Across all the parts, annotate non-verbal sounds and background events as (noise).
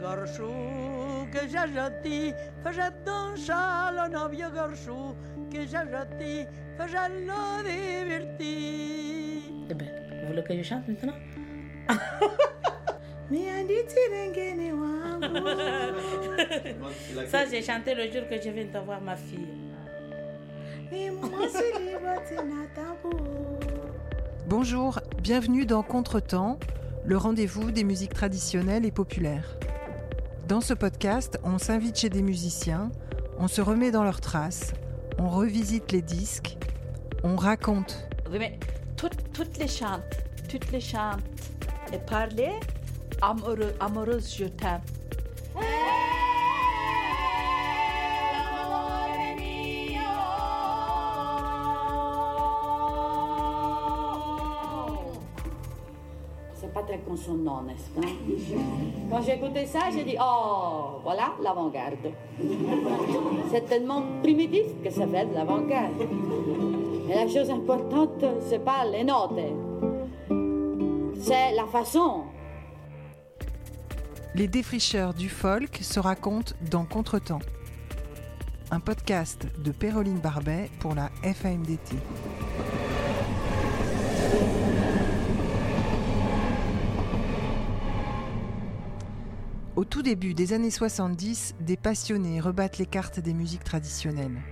Garçou que j'ai un châle un vieux garçou que j'ai jeté, faisait le diverti. Eh ben, vous voulez que je chante maintenant? (laughs) (laughs) Ça, j'ai chanté le jour que je viens de voir ma fille. Bonjour, bienvenue dans Contretemps, le rendez-vous des musiques traditionnelles et populaires. Dans ce podcast, on s'invite chez des musiciens, on se remet dans leurs traces, on revisite les disques, on raconte. Oui, mais toutes, les chantes, toutes les chantes et parler amoureux, amoureuse, je t'aime. Très consonant, n'est-ce pas? Quand j'ai écouté ça, j'ai dit Oh, voilà l'avant-garde. C'est tellement primitif que ça fait de l'avant-garde. Et la chose importante, c'est pas les notes, c'est la façon. Les défricheurs du folk se racontent dans Contretemps, un podcast de Péroline Barbet pour la FAMDT. Au tout début des années 70, des passionnés rebattent les cartes des musiques traditionnelles.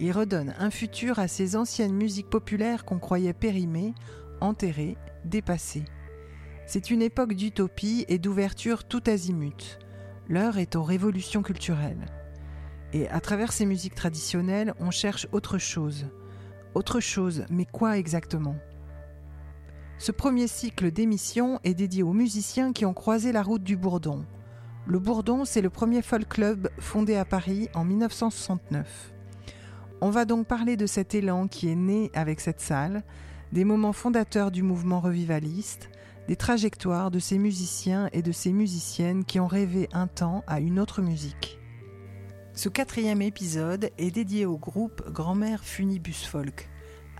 Ils redonnent un futur à ces anciennes musiques populaires qu'on croyait périmées, enterrées, dépassées. C'est une époque d'utopie et d'ouverture tout azimut. L'heure est aux révolutions culturelles. Et à travers ces musiques traditionnelles, on cherche autre chose. Autre chose, mais quoi exactement? Ce premier cycle d'émissions est dédié aux musiciens qui ont croisé la route du Bourdon. Le Bourdon, c'est le premier folk club fondé à Paris en 1969. On va donc parler de cet élan qui est né avec cette salle, des moments fondateurs du mouvement revivaliste, des trajectoires de ces musiciens et de ces musiciennes qui ont rêvé un temps à une autre musique. Ce quatrième épisode est dédié au groupe Grand-mère Funibus Folk,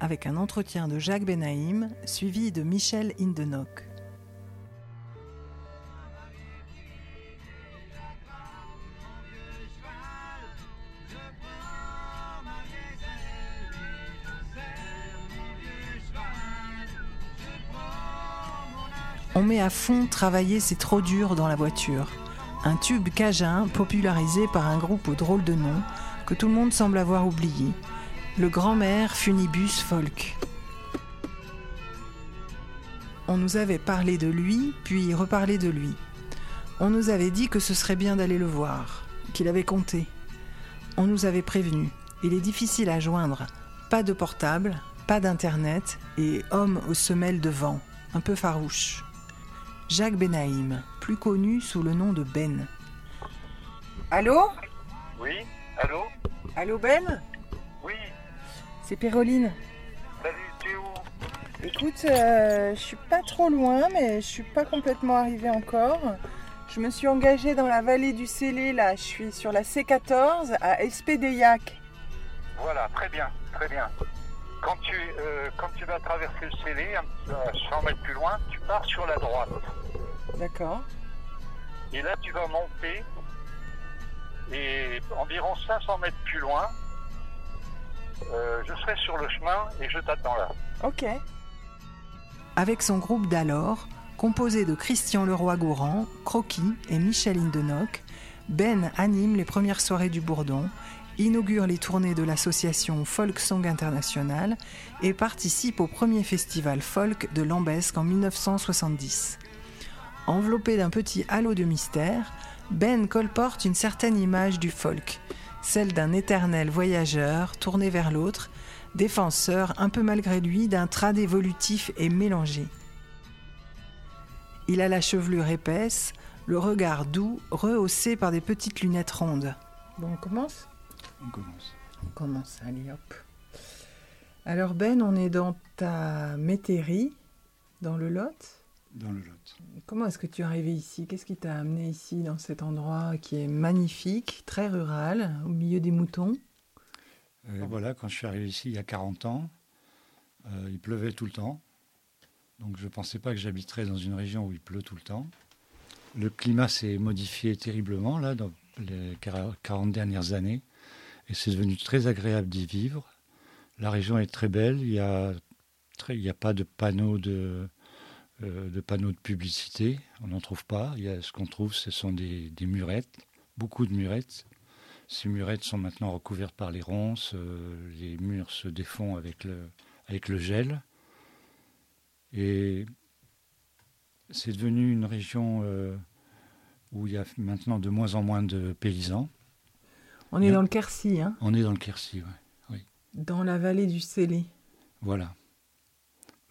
avec un entretien de Jacques Benaïm suivi de Michel Indenock. On met à fond travailler c'est trop dur dans la voiture. Un tube cajun popularisé par un groupe au drôle de nom que tout le monde semble avoir oublié. Le grand-mère Funibus Folk. On nous avait parlé de lui, puis reparlé de lui. On nous avait dit que ce serait bien d'aller le voir, qu'il avait compté. On nous avait prévenu. Il est difficile à joindre. Pas de portable, pas d'internet et homme aux semelles de vent, un peu farouche. Jacques Benaïm, plus connu sous le nom de Ben. Allô Oui, allô Allô Ben Oui, C'est Péroline. salut, tu es où Écoute, euh, je suis pas trop loin, mais je suis pas complètement arrivée encore. Je me suis engagée dans la vallée du Célé, là. Je suis sur la C14 à Espédeillac. Voilà, très bien, très bien. Quand tu, euh, quand tu vas traverser le Célé, euh, 100 mètres plus loin, tu pars sur la droite. D'accord. Et là, tu vas monter. Et environ 500 mètres plus loin, euh, je serai sur le chemin et je t'attends là. Ok. Avec son groupe d'alors, composé de Christian Leroy-Gourand, Croquis et Michel Indenock, Ben anime les premières soirées du Bourdon, inaugure les tournées de l'association Folk Song International et participe au premier festival folk de Lambesque en 1970. Enveloppé d'un petit halo de mystère, Ben colporte une certaine image du folk, celle d'un éternel voyageur tourné vers l'autre, défenseur un peu malgré lui d'un trad évolutif et mélangé. Il a la chevelure épaisse, le regard doux, rehaussé par des petites lunettes rondes. Bon, on commence? On commence. On commence, allez hop. Alors Ben, on est dans ta métairie, dans le Lot? Dans le Lot. Comment est-ce que tu es arrivé ici? Qu'est-ce qui t'a amené ici, dans cet endroit qui est magnifique, très rural, au milieu des moutons? Euh, voilà, quand je suis arrivé ici il y a 40 ans, euh, il pleuvait tout le temps. Donc je ne pensais pas que j'habiterais dans une région où il pleut tout le temps. Le climat s'est modifié terriblement là dans les 40 dernières années et c'est devenu très agréable d'y vivre. La région est très belle, il n'y a, a pas de panneaux de, de panneaux de publicité, on n'en trouve pas. Il y a, ce qu'on trouve, ce sont des, des murettes, beaucoup de murettes. Ces murettes sont maintenant recouvertes par les ronces, euh, les murs se défont avec le, avec le gel. Et c'est devenu une région euh, où il y a maintenant de moins en moins de paysans. On est dans le Quercy, hein, On est dans le Quercy, ouais. dans la vallée du Célé. voilà.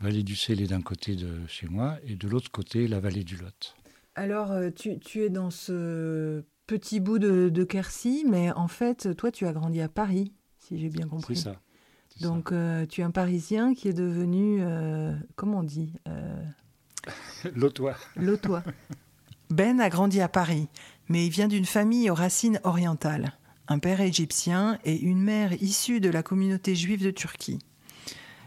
Vallée du Célé d'un côté de chez moi et de l'autre côté la vallée du Lot. Alors, euh, tu, tu es dans ce petit bout de, de Quercy, mais en fait, toi, tu as grandi à Paris, si j'ai bien compris. ça. c'est ça. Donc, euh, tu es un Parisien qui est devenu, euh, comment on dit, euh, (laughs) Lotois. lotois. Ben a grandi à Paris, mais il vient d'une famille aux racines orientales. Un père égyptien et une mère issue de la communauté juive de Turquie.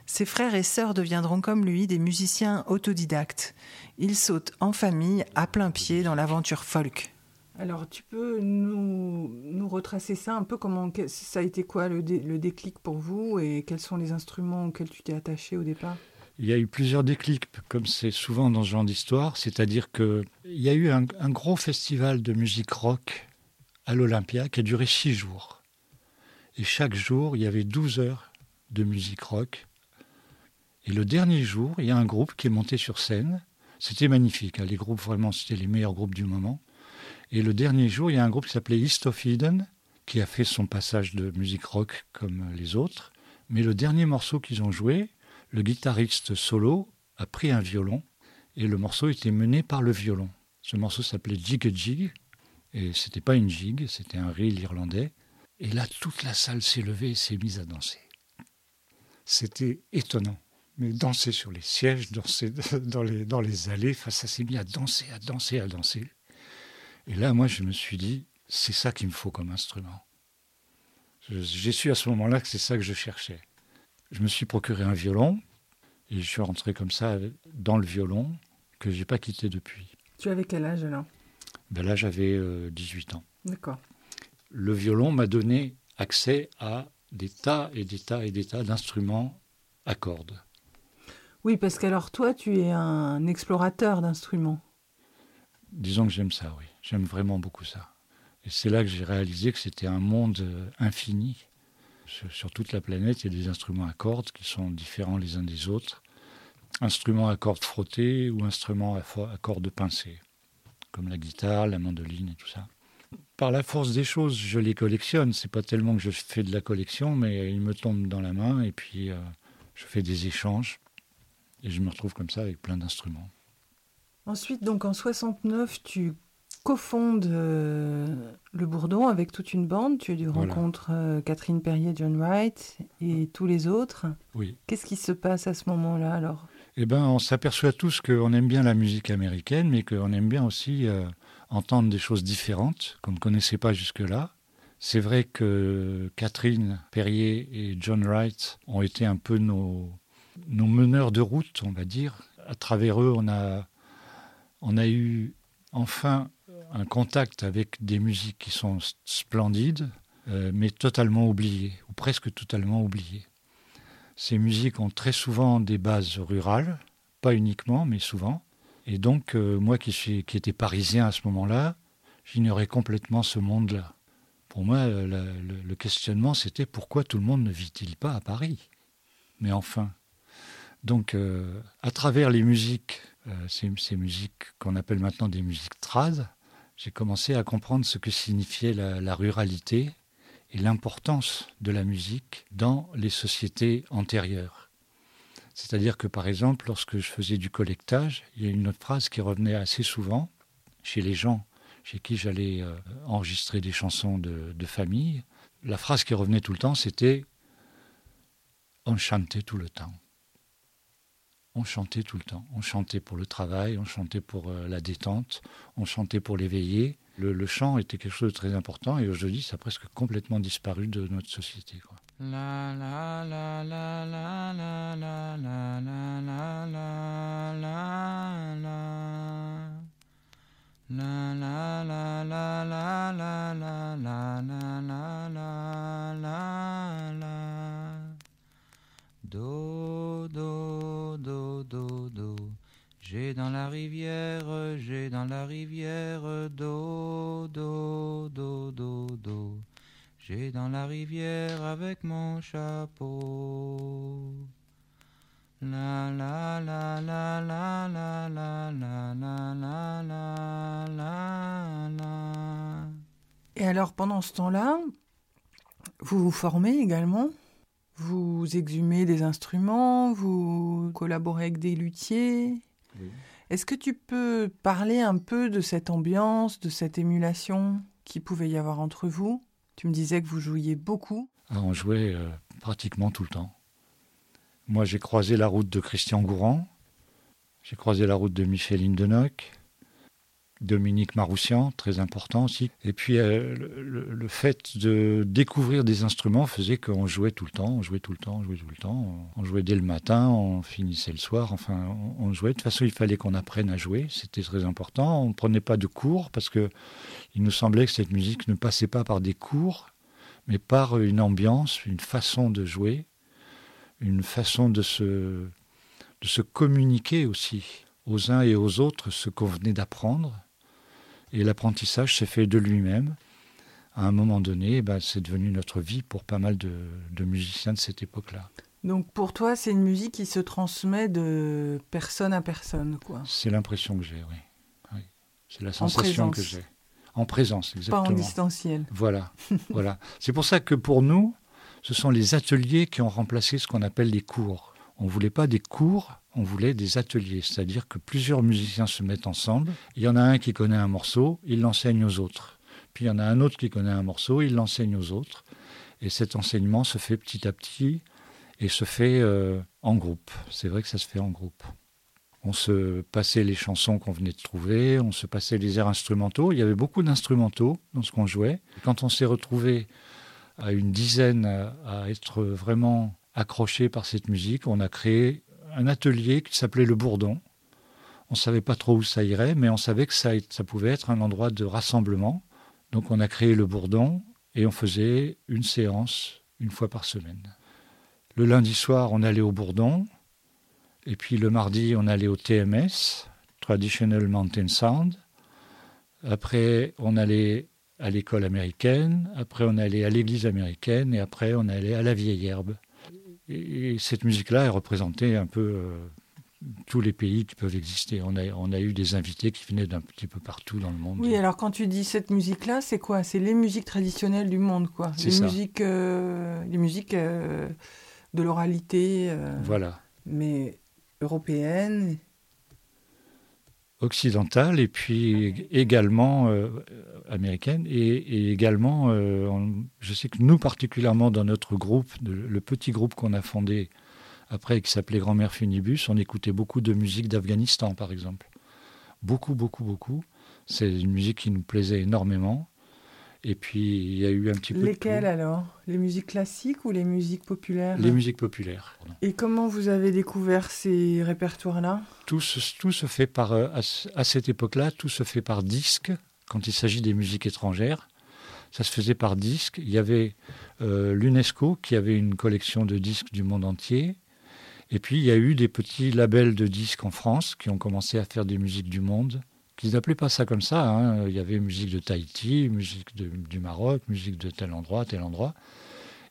Ses frères et sœurs deviendront comme lui des musiciens autodidactes. Ils sautent en famille à plein pied dans l'aventure folk. Alors, tu peux nous, nous retracer ça un peu comment ça a été quoi le, dé- le déclic pour vous et quels sont les instruments auxquels tu t'es attaché au départ? Il y a eu plusieurs déclics, comme c'est souvent dans ce genre d'histoire, c'est-à-dire qu'il y a eu un, un gros festival de musique rock à l'Olympia qui a duré six jours. Et chaque jour, il y avait 12 heures de musique rock. Et le dernier jour, il y a un groupe qui est monté sur scène. C'était magnifique, hein, les groupes vraiment, c'était les meilleurs groupes du moment. Et le dernier jour, il y a un groupe qui s'appelait East of Eden, qui a fait son passage de musique rock comme les autres. Mais le dernier morceau qu'ils ont joué, le guitariste solo a pris un violon et le morceau était mené par le violon. Ce morceau s'appelait Jig Jig et c'était pas une jig, c'était un reel irlandais. Et là, toute la salle s'est levée et s'est mise à danser. C'était étonnant. Mais danser sur les sièges, danser (laughs) dans les, dans les allées, enfin, ça s'est mis à danser, à danser, à danser. Et là, moi, je me suis dit, c'est ça qu'il me faut comme instrument. Je- J'ai su à ce moment-là que c'est ça que je cherchais. Je me suis procuré un violon et je suis rentré comme ça dans le violon que j'ai pas quitté depuis. Tu avais quel âge alors? Ben là, j'avais euh, 18 ans. D'accord. Le violon m'a donné accès à des tas et des tas et des tas d'instruments à cordes. Oui, parce qu'alors toi, tu es un explorateur d'instruments. Disons que j'aime ça, oui. J'aime vraiment beaucoup ça. Et c'est là que j'ai réalisé que c'était un monde euh, infini. Sur, toute la planète, il y a des instruments à cordes qui sont différents les uns des autres. Instruments à cordes frottées ou instruments à cordes pincées, comme la guitare, la mandoline et tout ça. Par la force des choses, je les collectionne. C'est pas tellement que je fais de la collection, mais ils me tombent dans la main et puis euh, je fais des échanges. Et je me retrouve comme ça avec plein d'instruments. Ensuite, donc en 69, tu cofondes euh, le Bourdon avec toute une bande. Tu Voilà. rencontres euh, Catherine Perrier, John Wright et tous les autres. Oui. Qu'est-ce qui se passe à ce moment-là alors? Eh ben, on s'aperçoit tous qu'on aime bien la musique américaine, mais qu'on aime bien aussi euh, entendre des choses différentes qu'on ne connaissait pas jusque-là. C'est vrai que Catherine Perrier et John Wright ont été un peu nos, nos meneurs de route, on va dire. À travers eux, on a, on a eu enfin un contact avec des musiques qui sont splendides, euh, mais totalement oubliées, ou presque totalement oubliées. Ces musiques ont très souvent des bases rurales, pas uniquement, mais souvent. Et donc, euh, moi qui, suis, qui étais parisien à ce moment-là, j'ignorais complètement ce monde-là. Pour moi, euh, le questionnement, c'était pourquoi tout le monde ne vit-il pas à Paris? Mais enfin. Donc, euh, à travers les musiques, euh, ces, musiques qu'on appelle maintenant des musiques trad, j'ai commencé à comprendre ce que signifiait la- la ruralité et l'importance de la musique dans les sociétés antérieures. C'est-à-dire que, par exemple, lorsque je faisais du collectage, il y a une autre phrase qui revenait assez souvent chez les gens chez qui j'allais euh, enregistrer des chansons de, de famille. La phrase qui revenait tout le temps, c'était On chantait tout le temps. On chantait tout le temps. On chantait pour le travail, on chantait pour euh, la détente, on chantait pour l'éveiller. Le, chant était quelque chose de très important et aujourd'hui, ça a presque complètement disparu de notre société. Do do J'ai dans la rivière, j'ai dans la rivière do do do do do j'ai dans la rivière avec mon chapeau. La la la la la la la la la la la la. Et alors pendant ce temps-là, vous vous formez également Vous exhumez des instruments Vous collaborez avec des luthiers. Est-ce que tu peux parler un peu de cette ambiance, de cette émulation qui pouvait y avoir entre vous? Tu me disais que vous jouiez beaucoup. Ah, on jouait euh, pratiquement tout le temps. Moi, j'ai croisé la route de Christian Gourand, j'ai croisé la route de Micheline Denoc, Dominique Maroussian, très important aussi. Et puis, euh, le, fait de découvrir des instruments faisait qu'on jouait tout le temps, on jouait tout le temps, on jouait tout le temps. On jouait dès le matin, on finissait le soir, enfin, on, jouait. De toute façon, il fallait qu'on apprenne à jouer, c'était très important. On ne prenait pas de cours parce que il nous semblait que cette musique ne passait pas par des cours, mais par une ambiance, une façon de jouer, une façon de se, de se communiquer aussi aux uns et aux autres ce qu'on venait d'apprendre. Et l'apprentissage s'est fait de lui-même. À un moment donné, ben, c'est devenu notre vie pour pas mal de, de musiciens de cette époque-là. Donc pour toi, c'est une musique qui se transmet de personne à personne, quoi. C'est l'impression que j'ai, oui. oui. C'est la sensation que j'ai en présence, exactement. Pas en distanciel. Voilà, (laughs) voilà. C'est pour ça que pour nous, ce sont les ateliers qui ont remplacé ce qu'on appelle les cours. On ne voulait pas des cours, on voulait des ateliers, c'est-à-dire que plusieurs musiciens se mettent ensemble. Il y en a un qui connaît un morceau, il l'enseigne aux autres. Puis il y en a un autre qui connaît un morceau, il l'enseigne aux autres. Et cet enseignement se fait petit à petit et se fait euh, en groupe. C'est vrai que ça se fait en groupe. On se passait les chansons qu'on venait de trouver, on se passait les airs instrumentaux. Il y avait beaucoup d'instrumentaux dans ce qu'on jouait. Quand on s'est retrouvé à une dizaine à être vraiment accroché par cette musique, on a créé un atelier qui s'appelait le Bourdon. On ne savait pas trop où ça irait, mais on savait que ça, pouvait être un endroit de rassemblement. Donc on a créé le Bourdon et on faisait une séance une fois par semaine. Le lundi soir, on allait au Bourdon, et puis le mardi, on allait au TMS, Traditional Mountain Sound. Après, on allait à l'école américaine. Après, on allait à l'église américaine. Et après, on allait à la vieille herbe. Et cette musique-là, est représentée un peu euh, tous les pays qui peuvent exister. On a, on a eu des invités qui venaient d'un petit peu partout dans le monde. Oui, alors quand tu dis cette musique-là, c'est quoi? C'est les musiques traditionnelles du monde, quoi. Les ça. musiques, euh, les musiques euh, de l'oralité. voilà. Mais européenne occidentale et puis également euh, américaine et, également euh, je sais que nous particulièrement dans notre groupe le petit groupe qu'on a fondé après qui s'appelait Grand-mère Funibus on écoutait beaucoup de musique d'Afghanistan par exemple. Beaucoup beaucoup beaucoup. C'est une musique qui nous plaisait énormément et puis, il y a eu un petit peu. Lesquelles alors? Les musiques classiques ou les musiques populaires? Les musiques populaires. Et comment vous avez découvert ces répertoires-là? Tout tout se fait par. Euh, à, cette époque-là, tout se fait par disque, quand il s'agit des musiques étrangères. Ça se faisait par disque. Il y avait euh, l'UNESCO qui avait une collection de disques du monde entier. Et puis, il y a eu des petits labels de disques en France qui ont commencé à faire des musiques du monde qu'ils n'appelaient pas ça comme ça. Hein. Il y avait musique de Tahiti, musique du Maroc, musique de tel endroit, tel endroit.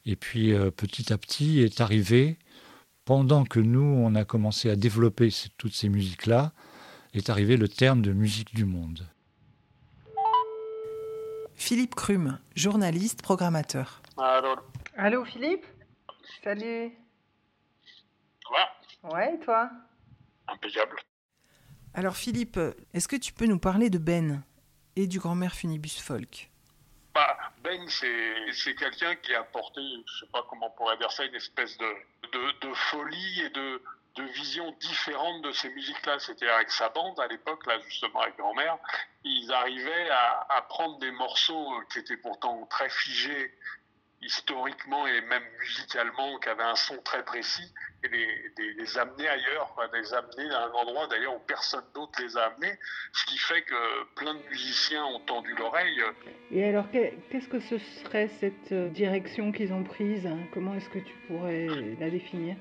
Et puis euh, petit à petit est arrivé, pendant que nous, on a commencé à développer toutes ces musiques-là, est arrivé le terme de musique du monde. Philippe Crum, journaliste, programmateur. Allô Allô Philippe? Salut. Ouais. Ouais, et toi? Impeccable. Alors Philippe, est-ce que tu peux nous parler de Ben et du grand-mère Funibus Folk? Bah, Ben, c'est quelqu'un qui a apporté, je sais pas comment on pourrait dire ça, une espèce de, folie et de, vision différente de ces musiques-là. C'était avec sa bande à l'époque, là justement avec grand-mère, ils arrivaient à, prendre des morceaux qui étaient pourtant très figés historiquement et même musicalement, qui avaient un son très précis, et les, amener ailleurs, les amener à un endroit d'ailleurs où personne d'autre les a amenés, ce qui fait que plein de musiciens ont tendu l'oreille. Et alors, qu'est-ce que ce serait cette euh, direction qu'ils ont prise? Comment est-ce que tu pourrais la définir?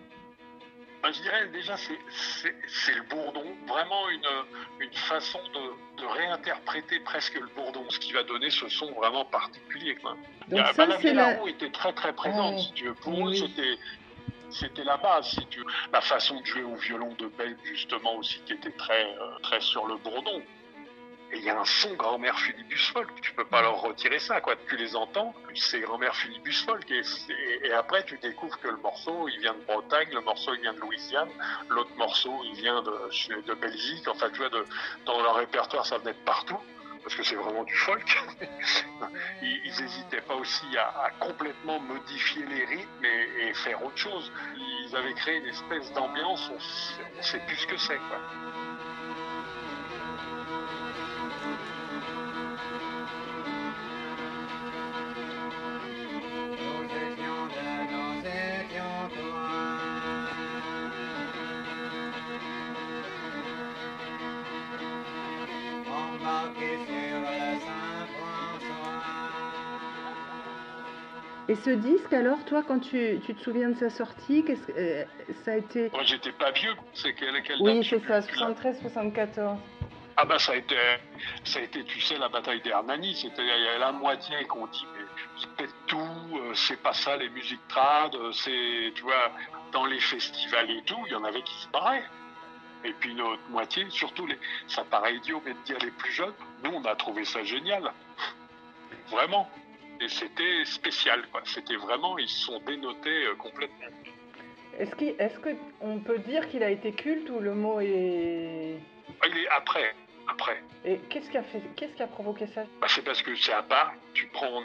Ben, je dirais déjà c'est le bourdon, vraiment une, une façon de, de, réinterpréter presque le bourdon, ce qui va donner ce son vraiment particulier. Quoi. Donc la, ça, la, était très très présente, si tu veux. Pour eux, c'était c'était la base, si tu veux. La façon de jouer au violon de Belle, justement, aussi, qui était très, euh, très sur le bourdon. Et il y a un son grand-mère Philibus Folk, tu peux pas leur retirer ça, quoi. Tu les entends, c'est grand-mère Philibus Folk. Et, après, tu découvres que le morceau, il vient de Bretagne, le morceau, il vient de Louisiane, l'autre morceau, il vient de, Belgique. Enfin, tu vois, dans leur répertoire, ça venait de partout parce que c'est vraiment du folk. (laughs) ils n'hésitaient pas aussi à, complètement modifier les rythmes et, et, faire autre chose. Ils avaient créé une espèce d'ambiance, on ne sait plus ce que c'est. Et ce disque, alors, toi, quand tu, tu te souviens de sa sortie, qu'est-ce que euh, ça a été Moi, j'étais pas vieux. C'est quelle, quelle Oui, c'est ça, 73-74. Ah bah ça a été, ça a été, tu sais, la bataille d'Hernani. C'était il y a la moitié qu'on dit mais ils pètent tout, euh, c'est pas ça les musiques trad, euh, c'est, tu vois, dans les festivals et tout, il y en avait qui se barraient. Et puis l'autre moitié, surtout les, ça paraît idiot, mais de dire les plus jeunes, nous on a trouvé ça génial, vraiment et c'était spécial. C'était vraiment, ils sont dénotés euh, complètement. Est-ce qu'on est qu'on peut dire qu'il a été culte ou le mot est... Ah, il est après, après. Et qu'est-ce qui a fait, qu'est-ce qui a provoqué ça? Bah, C'est parce que c'est à part. Tu prends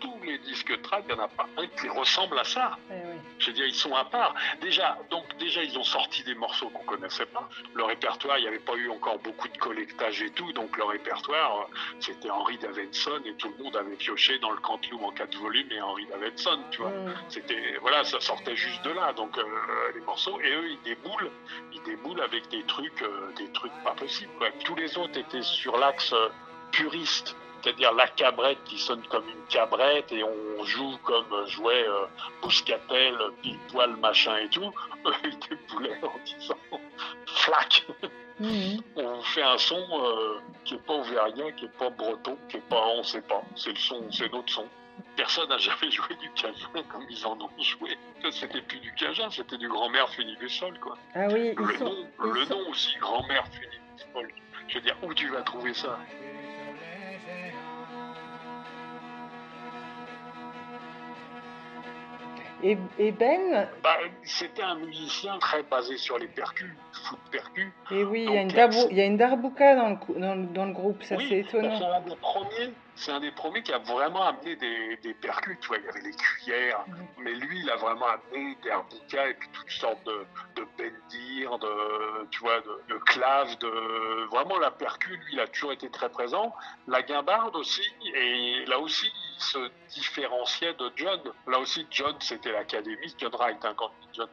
tous les disques trad, il n'y en a pas un qui ressemble à ça. Eh Je veux dire, ils sont à part. Déjà, donc déjà, ils ont sorti des morceaux qu'on connaissait pas. Le répertoire, il n'y avait pas eu encore beaucoup de collectage et tout, donc le répertoire, euh, c'était Henri Davidson et tout le monde avait pioché dans le Canteloup en quatre volumes et Henri Davidson, tu vois. Mm. C'était, voilà, ça sortait juste de là, donc euh, les morceaux. Et eux, ils déboulent, ils déboulent avec des trucs, euh, des trucs pas possibles. Tous les autres étaient sur l'axe puriste c'est-à-dire la cabrette qui sonne comme une cabrette et on joue comme jouait euh, Bouscatel, pile poil, machin et tout, (laughs) ils déboulaient en disant flac mhm. On fait un son euh, qui est pas auvergnat, qui est pas breton, qui est pas, on sait pas, c'est le son, c'est notre son. Personne n'a jamais joué du cajun comme ils en ont joué. C'était plus du cajun, c'était du grand-mère Funibusol, quoi. Ah oui, le nom, le nom aussi, grand-mère Funibusol. Je veux dire, où tu vas trouver ça? Et, Ben bah, C'était un musicien très basé sur les percus, foot percus. Et oui, il y, a une il y a une darbouka dans le, dans, dans le groupe, ça c'est étonnant. C'est un des premiers c'est un des premiers qui a vraiment amené des, des percus. Tu vois, il y avait les cuillères, mhm. mais lui, il a vraiment amené des harmonicas et puis toutes sortes de, de bendir, de, tu vois, de, de claves, de vraiment la percu. Lui, il a toujours été très présent. La guimbarde aussi, et là aussi, il se différenciait de John. Là aussi, John, c'était l'académie. John Wright, hein, quand John,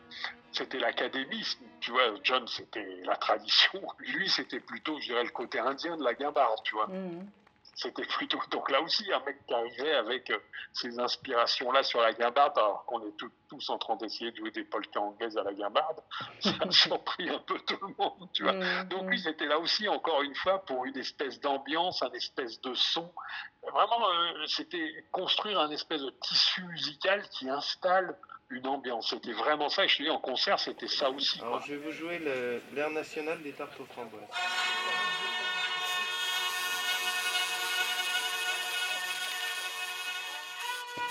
c'était l'académie. Tu vois, John, c'était la tradition. (laughs) Lui, c'était plutôt, je dirais, le côté indien de la guimbarde, tu vois. Mhm. C'était plutôt. Donc là aussi, un mec qui arrivait avec euh, ces inspirations-là sur la guimbarde, alors qu'on est tous en train d'essayer de jouer des polkas anglaises à la guimbarde, (laughs) ça a (laughs) surpris un peu tout le monde, tu vois. Mm, Donc lui, mm. c'était là aussi, encore une fois, pour une espèce d'ambiance, un espèce de son. Vraiment, euh, c'était construire un espèce de tissu musical qui installe une ambiance. C'était vraiment ça. Et je te dis, en concert, c'était ça aussi. Alors, je vais vous jouer l'air national des tartes aux framboises.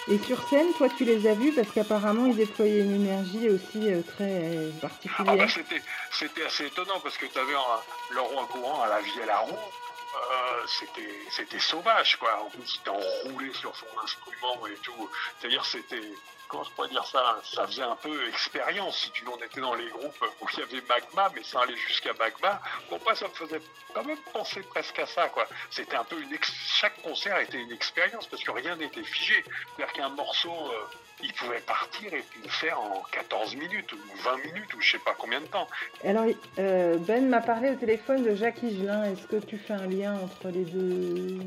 Et sur scène, toi, tu les as vus parce qu'apparemment, ils déployaient une énergie aussi euh, très particulière. Ah bah, c'était, assez étonnant parce que tu avais le roi courant à la vie à la roue. Euh, c'était sauvage quoi. En plus, il enroulé sur son instrument et tout. C'est-à-dire, c'était comment je pourrais dire ça? Ça faisait un peu expérience. Si tu on était dans les groupes où il y avait Magma, mais sans aller jusqu'à Magma, bon, pas ça me faisait quand même penser presque à ça quoi. C'était un peu une chaque concert était une expérience parce que rien n'était figé. C'est-à-dire qu'un morceau euh, il pouvait partir et puis le faire en 14 minutes ou 20 minutes ou je sais pas combien de temps. Alors, euh, Ben m'a parlé au téléphone de Jacques Higelin. Est-ce que tu fais un lien entre les deux?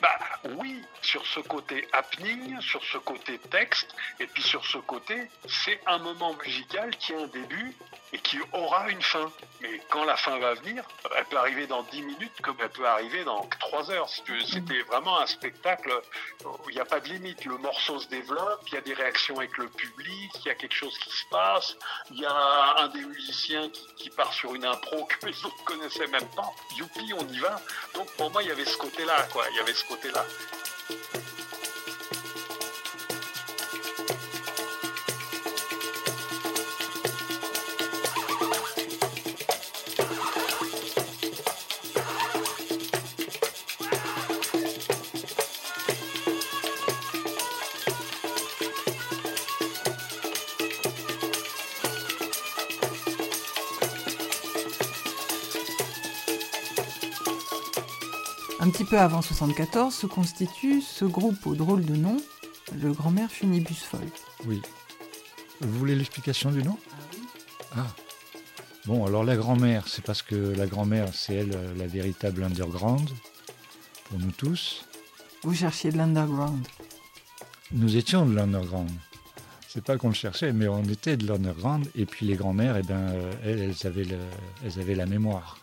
Bah oui, sur ce côté happening, sur ce côté texte, et puis sur ce côté, c'est un moment musical qui a un début et qui aura une fin. Mais quand la fin va venir, elle peut arriver dans 10 minutes comme elle peut arriver dans 3 heures. C'était vraiment un spectacle où il n'y a pas de limite. Le morceau se développe, il y a des réactions avec le public, il y a quelque chose qui se passe, il y a un des musiciens qui, part sur une impro que les autres connaissaient même pas. Youpi, on y va. Donc pour moi, il y avait ce côté-là, quoi. Il y avait ce côté-là. Peu avant 74 se constitue ce groupe au drôle de nom, le Grand-mère Funibus Folk. Oui. Vous voulez l'explication du nom? Ah. Bon, alors la grand-mère, c'est parce que la grand-mère, c'est elle euh, la véritable underground pour nous tous. Vous cherchiez de l'underground? Nous étions de l'underground. C'est pas qu'on le cherchait, mais on était de l'underground. Et puis les grand-mères, eh ben, euh, elles, elles avaient, le- elles avaient la mémoire.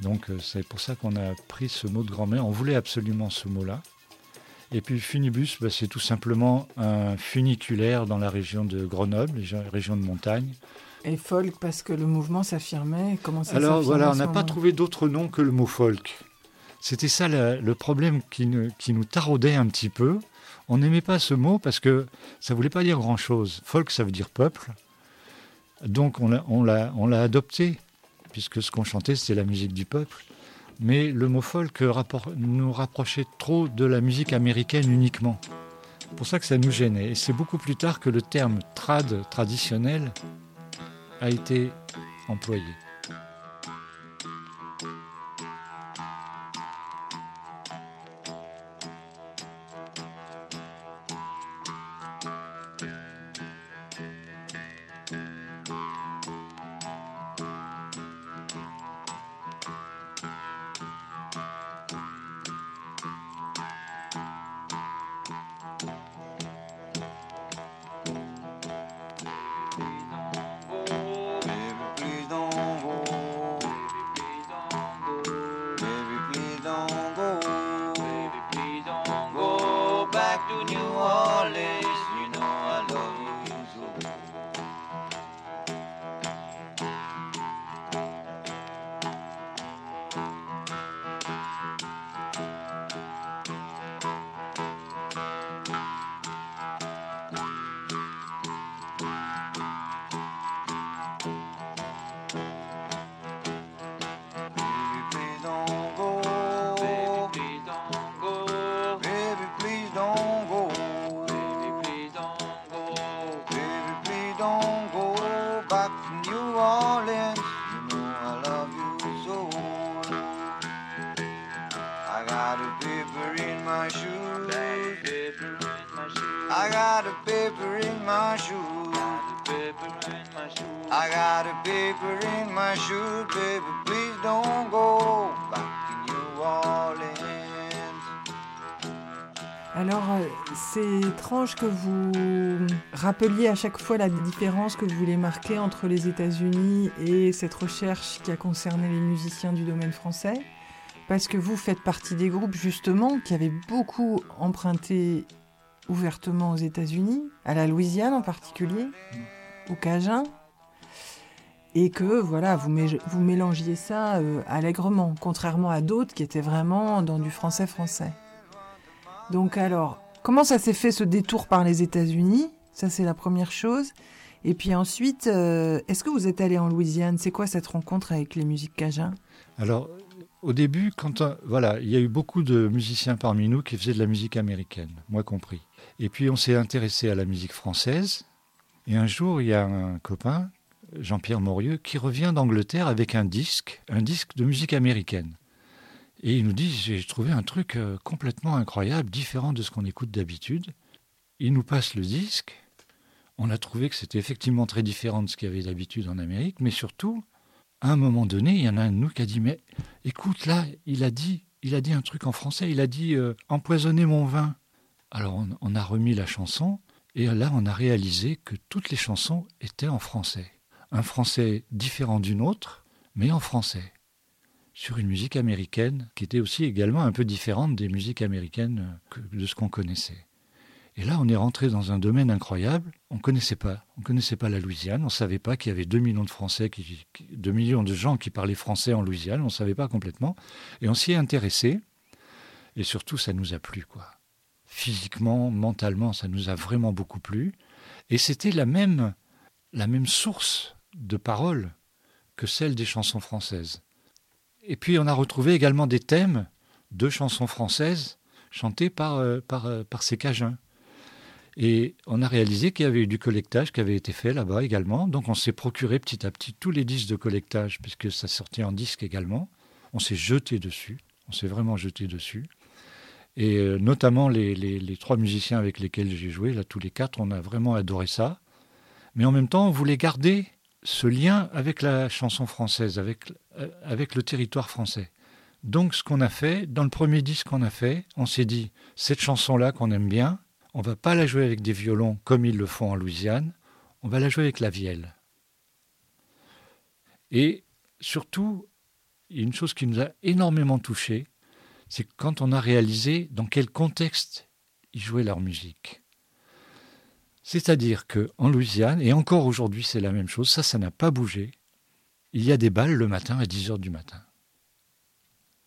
Donc euh, c'est pour ça qu'on a pris ce mot de grand-mère. On voulait absolument ce mot-là. Et puis funibus, bah, c'est tout simplement un funiculaire dans la région de Grenoble, région de montagne. Et folk parce que le mouvement s'affirmait. Comment ça Alors voilà, on n'a pas trouvé d'autre nom que le mot folk. C'était ça la- le problème qui, nous- qui nous taraudait un petit peu. On n'aimait pas ce mot parce que ça voulait pas dire grand-chose. Folk, ça veut dire peuple. Donc on l'a adopté, puisque ce qu'on chantait, c'était la musique du peuple. Mais le mot folk nous rapprochait trop de la musique américaine uniquement. C'est pour ça que ça nous gênait. Et c'est beaucoup plus tard que le terme trad, traditionnel, a été employé. Que vous rappeliez à chaque fois la différence que vous voulez marquer entre les États-Unis et cette recherche qui a concerné les musiciens du domaine français, parce que vous faites partie des groupes justement qui avaient beaucoup emprunté ouvertement aux États-Unis, à la Louisiane en particulier, au Cajun, et que voilà, vous, mé- vous mélangiez ça euh, allègrement, contrairement à d'autres qui étaient vraiment dans du français-français. Donc alors, comment ça s'est fait ce détour par les États-Unis? Ça c'est la première chose. Et puis ensuite, euh, est-ce que vous êtes allé en Louisiane? C'est quoi cette rencontre avec les musiques cajun Alors, au début, quand voilà, il y a eu beaucoup de musiciens parmi nous qui faisaient de la musique américaine, moi compris. Et puis on s'est intéressé à la musique française. Et un jour, il y a un copain, Jean-Pierre Morieux, qui revient d'Angleterre avec un disque, un disque de musique américaine. Et il nous dit, j'ai trouvé un truc euh, complètement incroyable, différent de ce qu'on écoute d'habitude. Il nous passe le disque. On a trouvé que c'était effectivement très différent de ce qu'il y avait d'habitude en Amérique, mais surtout, à un moment donné, il y en a un de nous qui a dit, mais écoute, là, il a dit, il a dit un truc en français, il a dit euh, empoisonner mon vin. Alors on, on a remis la chanson, et là, on a réalisé que toutes les chansons étaient en français. Un français différent d'une autre, mais en français. Sur une musique américaine qui était aussi également un peu différente des musiques américaines que- de ce qu'on connaissait. Et là, on est rentré dans un domaine incroyable. On ne connaissait pas. On connaissait pas la Louisiane. On ne savait pas qu'il y avait 2 millions de Français, qui- 2 millions de gens qui parlaient français en Louisiane. On ne savait pas complètement. Et on s'y est intéressé. Et surtout, ça nous a plu, quoi. Physiquement, mentalement, ça nous a vraiment beaucoup plu. Et c'était la même, la même source de paroles que celle des chansons françaises. Et puis, on a retrouvé également des thèmes de chansons françaises chantées par, euh, par, euh, par ces Cajuns. Et on a réalisé qu'il y avait eu du collectage qui avait été fait là-bas également. Donc on s'est procuré petit à petit tous les disques de collectage, puisque ça sortait en disque également. On s'est jeté dessus. On s'est vraiment jeté dessus. Et euh, notamment les, les- les trois musiciens avec lesquels j'ai joué, là tous les quatre, on a vraiment adoré ça. Mais en même temps, on voulait garder ce lien avec la chanson française, avec, euh, avec le territoire français. Donc ce qu'on a fait, dans le premier disque qu'on a fait, on s'est dit, cette chanson-là qu'on aime bien, on va pas la jouer avec des violons comme ils le font en Louisiane, on va la jouer avec la vielle. Et surtout, une chose qui nous a énormément touchés, c'est quand on a réalisé dans quel contexte ils jouaient leur musique. C'est-à-dire que en Louisiane, et encore aujourd'hui c'est la même chose, ça, ça n'a pas bougé, il y a des balles le matin à 10 heures du matin.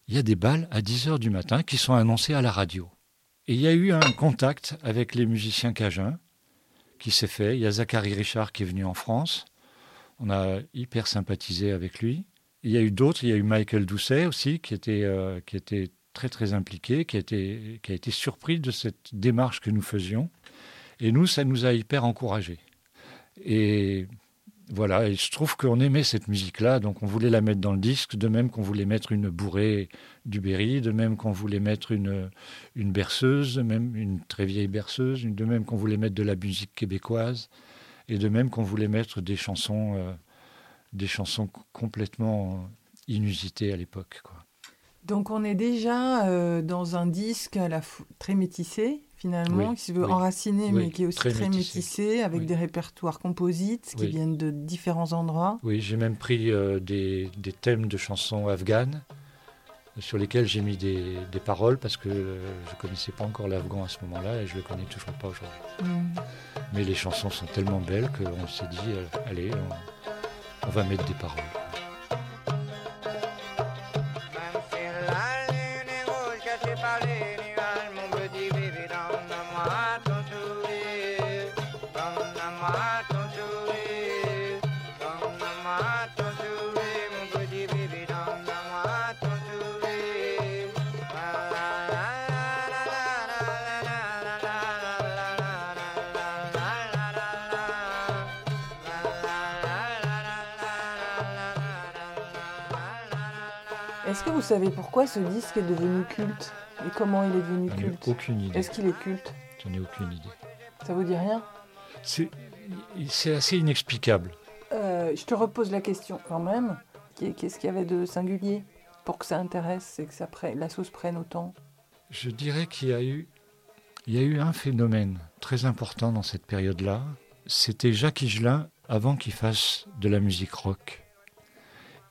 Il y a des balles à 10 heures du matin qui sont annoncées à la radio. Et il y a eu un contact avec les musiciens cajuns qui s'est fait. Il y a Zachary Richard qui est venu en France. On a hyper sympathisé avec lui. Il y a eu d'autres. Il y a eu Michael Doucet aussi qui était, euh, très très impliqué, qui a, qui a été surpris de cette démarche que nous faisions. Et nous, ça nous a hyper encouragés. Et voilà, et je trouve qu'on aimait cette musique-là, donc on voulait la mettre dans le disque, de même qu'on voulait mettre une bourrée du Berry, de même qu'on voulait mettre une, une berceuse, même une très vieille berceuse, de même qu'on voulait mettre de la musique québécoise, et de même qu'on voulait mettre des chansons, euh, des chansons complètement inusitées à l'époque. Donc on est déjà euh, dans un disque très métissé finalement, Oui, qui se veut oui, enraciné oui, mais qui est aussi très très, métissé. avec des répertoires composites qui viennent de différents endroits. Oui, j'ai même pris euh, des, des thèmes de chansons afghanes euh, sur lesquels j'ai mis des, des paroles parce que euh, je ne connaissais pas encore l'afghan à ce moment-là et je ne le connais toujours pas aujourd'hui. Mm. Mais les chansons sont tellement belles qu'on s'est dit, euh, allez, on, on va mettre des paroles. Est-ce que vous savez pourquoi ce disque est devenu culte et comment il est devenu J'en ai culte aucune idée. Est-ce qu'il est culte J'en ai aucune idée. Ça vous dit rien C'est assez inexplicable. Euh, Je te repose la question quand même. Qu'est- Qu'est-ce qu'il y avait de singulier pour que ça intéresse et que ça prenne, la sauce prenne autant Je dirais qu'il y a eu, il y a eu un phénomène très important dans cette période-là. C'était Jacques Higelin avant qu'il fasse de la musique rock.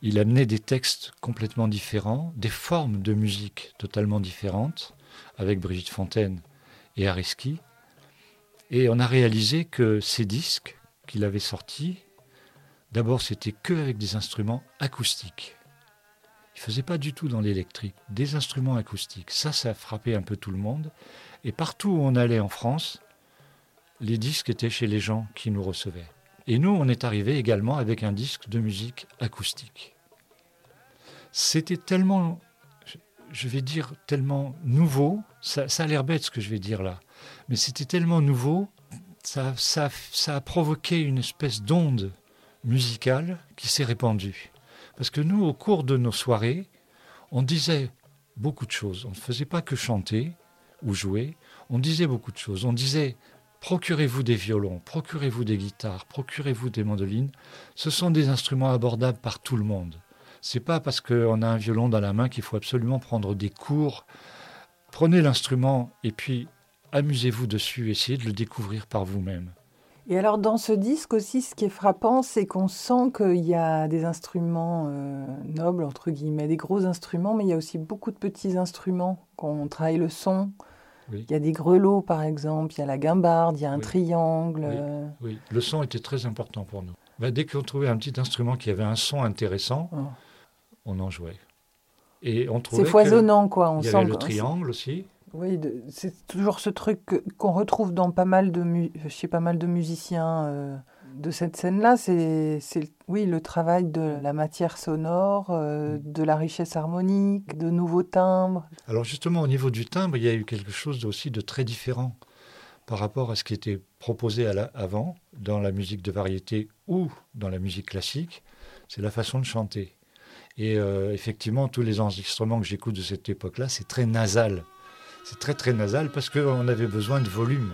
Il amenait des textes complètement différents, des formes de musique totalement différentes, avec Brigitte Fontaine et Ariski. Et on a réalisé que ces disques qu'il avait sortis, d'abord c'était que avec des instruments acoustiques. Il faisait pas du tout dans l'électrique, des instruments acoustiques. Ça, ça a frappé un peu tout le monde. Et partout où on allait en France, les disques étaient chez les gens qui nous recevaient. Et nous, on est arrivé également avec un disque de musique acoustique. C'était tellement je vais dire, tellement nouveau. Ça, ça a l'air bête ce que je vais dire là, mais c'était tellement nouveau, ça, ça, ça a provoqué une espèce d'onde musicale qui s'est répandue. Parce que nous, au cours de nos soirées, on disait beaucoup de choses. On ne faisait pas que chanter ou jouer, on disait beaucoup de choses. On disait procurez-vous des violons, procurez-vous des guitares, procurez-vous des mandolines. Ce sont des instruments abordables par tout le monde. C'est pas parce qu'on a un violon dans la main qu'il faut absolument prendre des cours. Prenez l'instrument et puis amusez-vous dessus, essayez de le découvrir par vous-même. Et alors dans ce disque aussi, ce qui est frappant, c'est qu'on sent qu'il y a des instruments euh, nobles, entre guillemets, des gros instruments, mais il y a aussi beaucoup de petits instruments. Quand on travaille le son, Oui. il y a des grelots par exemple, il y a la guimbarde, il y a un Oui. triangle. Oui. euh, Oui, le son était très important pour nous. Ben, dès qu'on trouvait un petit instrument qui avait un son intéressant, Oh. on en jouait. Et on trouvait C'est que foisonnant quoi. On Il y sent avait le triangle aussi. Oui, c'est toujours ce truc qu'on retrouve dans pas mal de, chez pas mal de musiciens euh, de cette scène-là. C'est, oui, le travail de la matière sonore, euh, de la richesse harmonique, de nouveaux timbres. Alors justement, au niveau du timbre, il y a eu quelque chose aussi de très différent par rapport à ce qui était proposé à la- avant dans la musique de variété ou dans la musique classique. C'est la façon de chanter. Et euh, effectivement, tous les enregistrements que j'écoute de cette époque-là, c'est très nasal. C'est très très nasal parce qu'on avait besoin de volume.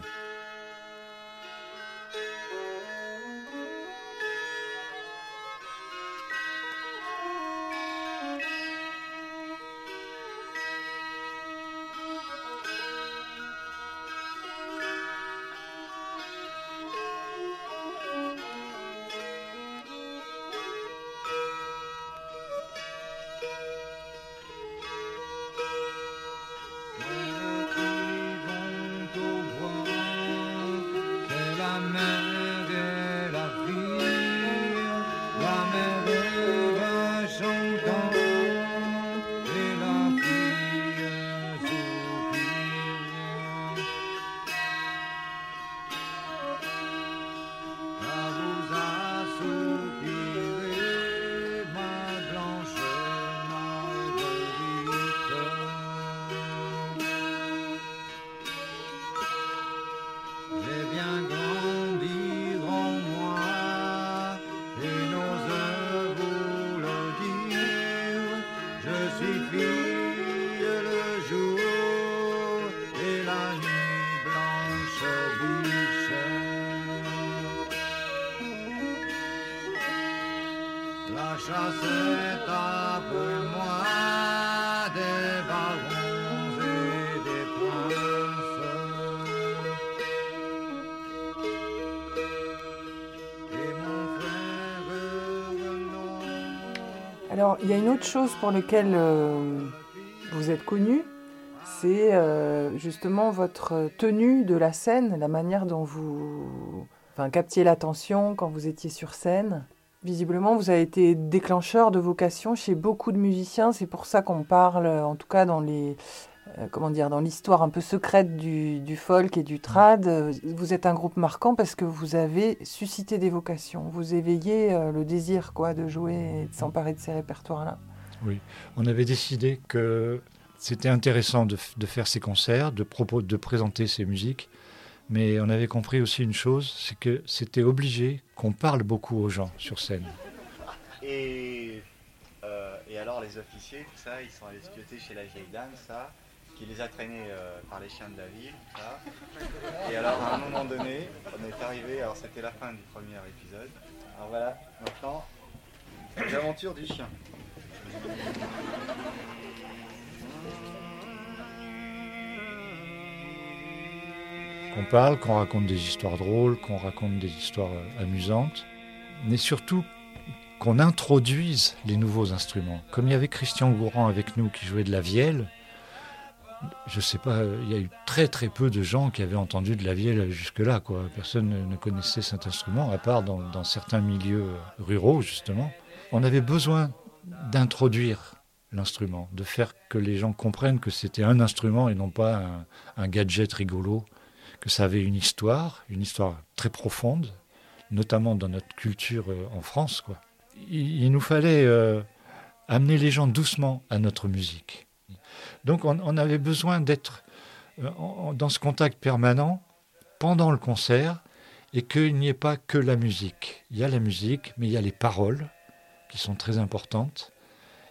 Il y a une autre chose pour laquelle euh, vous êtes connu, c'est euh, justement votre tenue de la scène, la manière dont vous enfin, captiez l'attention quand vous étiez sur scène. Visiblement, vous avez été déclencheur de vocation chez beaucoup de musiciens. C'est pour ça qu'on parle, en tout cas dans les, comment dire, dans l'histoire un peu secrète du, du folk et du trad. euh, Vous êtes un groupe marquant parce que vous avez suscité des vocations. Vous éveillez euh, le désir, quoi, de jouer et de s'emparer de ces répertoires-là. Oui, on avait décidé que c'était intéressant de, faire ces concerts, de, propos, de présenter ces musiques, mais on avait compris aussi une chose, c'est que c'était obligé qu'on parle beaucoup aux gens sur scène. Et, euh, et alors les officiers, tout ça, ils sont allés se chez la vieille dame, ça, qui les a traînés euh, par les chiens de la ville. Et alors à un moment donné, on est arrivé, alors c'était la fin du premier épisode. Alors voilà, maintenant, les aventures du chien. Qu'on parle, qu'on raconte des histoires drôles, qu'on raconte des histoires amusantes, mais surtout qu'on introduise les nouveaux instruments. Comme il y avait Christian Gourand avec nous qui jouait de la vielle, je sais pas, il y a eu très très peu de gens qui avaient entendu de la vielle jusque-là. Quoi. Personne ne- connaissait cet instrument, à part dans, certains milieux ruraux, justement. On avait besoin d'introduire l'instrument, de faire que les gens comprennent que c'était un instrument et non pas un, gadget rigolo, que ça avait une histoire, une histoire très profonde, notamment dans notre culture euh, en France. Quoi. Il, il nous fallait euh, amener les gens doucement à notre musique. Donc on, avait besoin d'être euh, dans ce contact permanent pendant le concert et qu'il n'y ait pas que la musique. Il y a la musique, mais il y a les paroles qui sont très importantes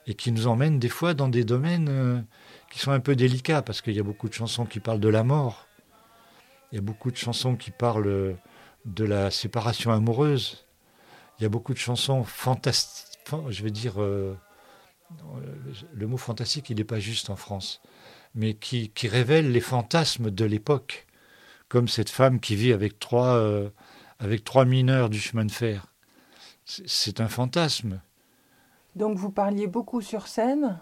et qui nous emmènent des fois dans des domaines euh, qui sont un peu délicats parce qu'il y a beaucoup de chansons qui parlent de la mort. Il y a beaucoup de chansons qui parlent de la séparation amoureuse. Il y a beaucoup de chansons fantastiques, je vais dire, euh, le mot fantastique, il n'est pas juste en France, mais qui, qui révèlent les fantasmes de l'époque, comme cette femme qui vit avec trois, euh, avec trois mineurs du chemin de fer. C'est un fantasme. Donc vous parliez beaucoup sur scène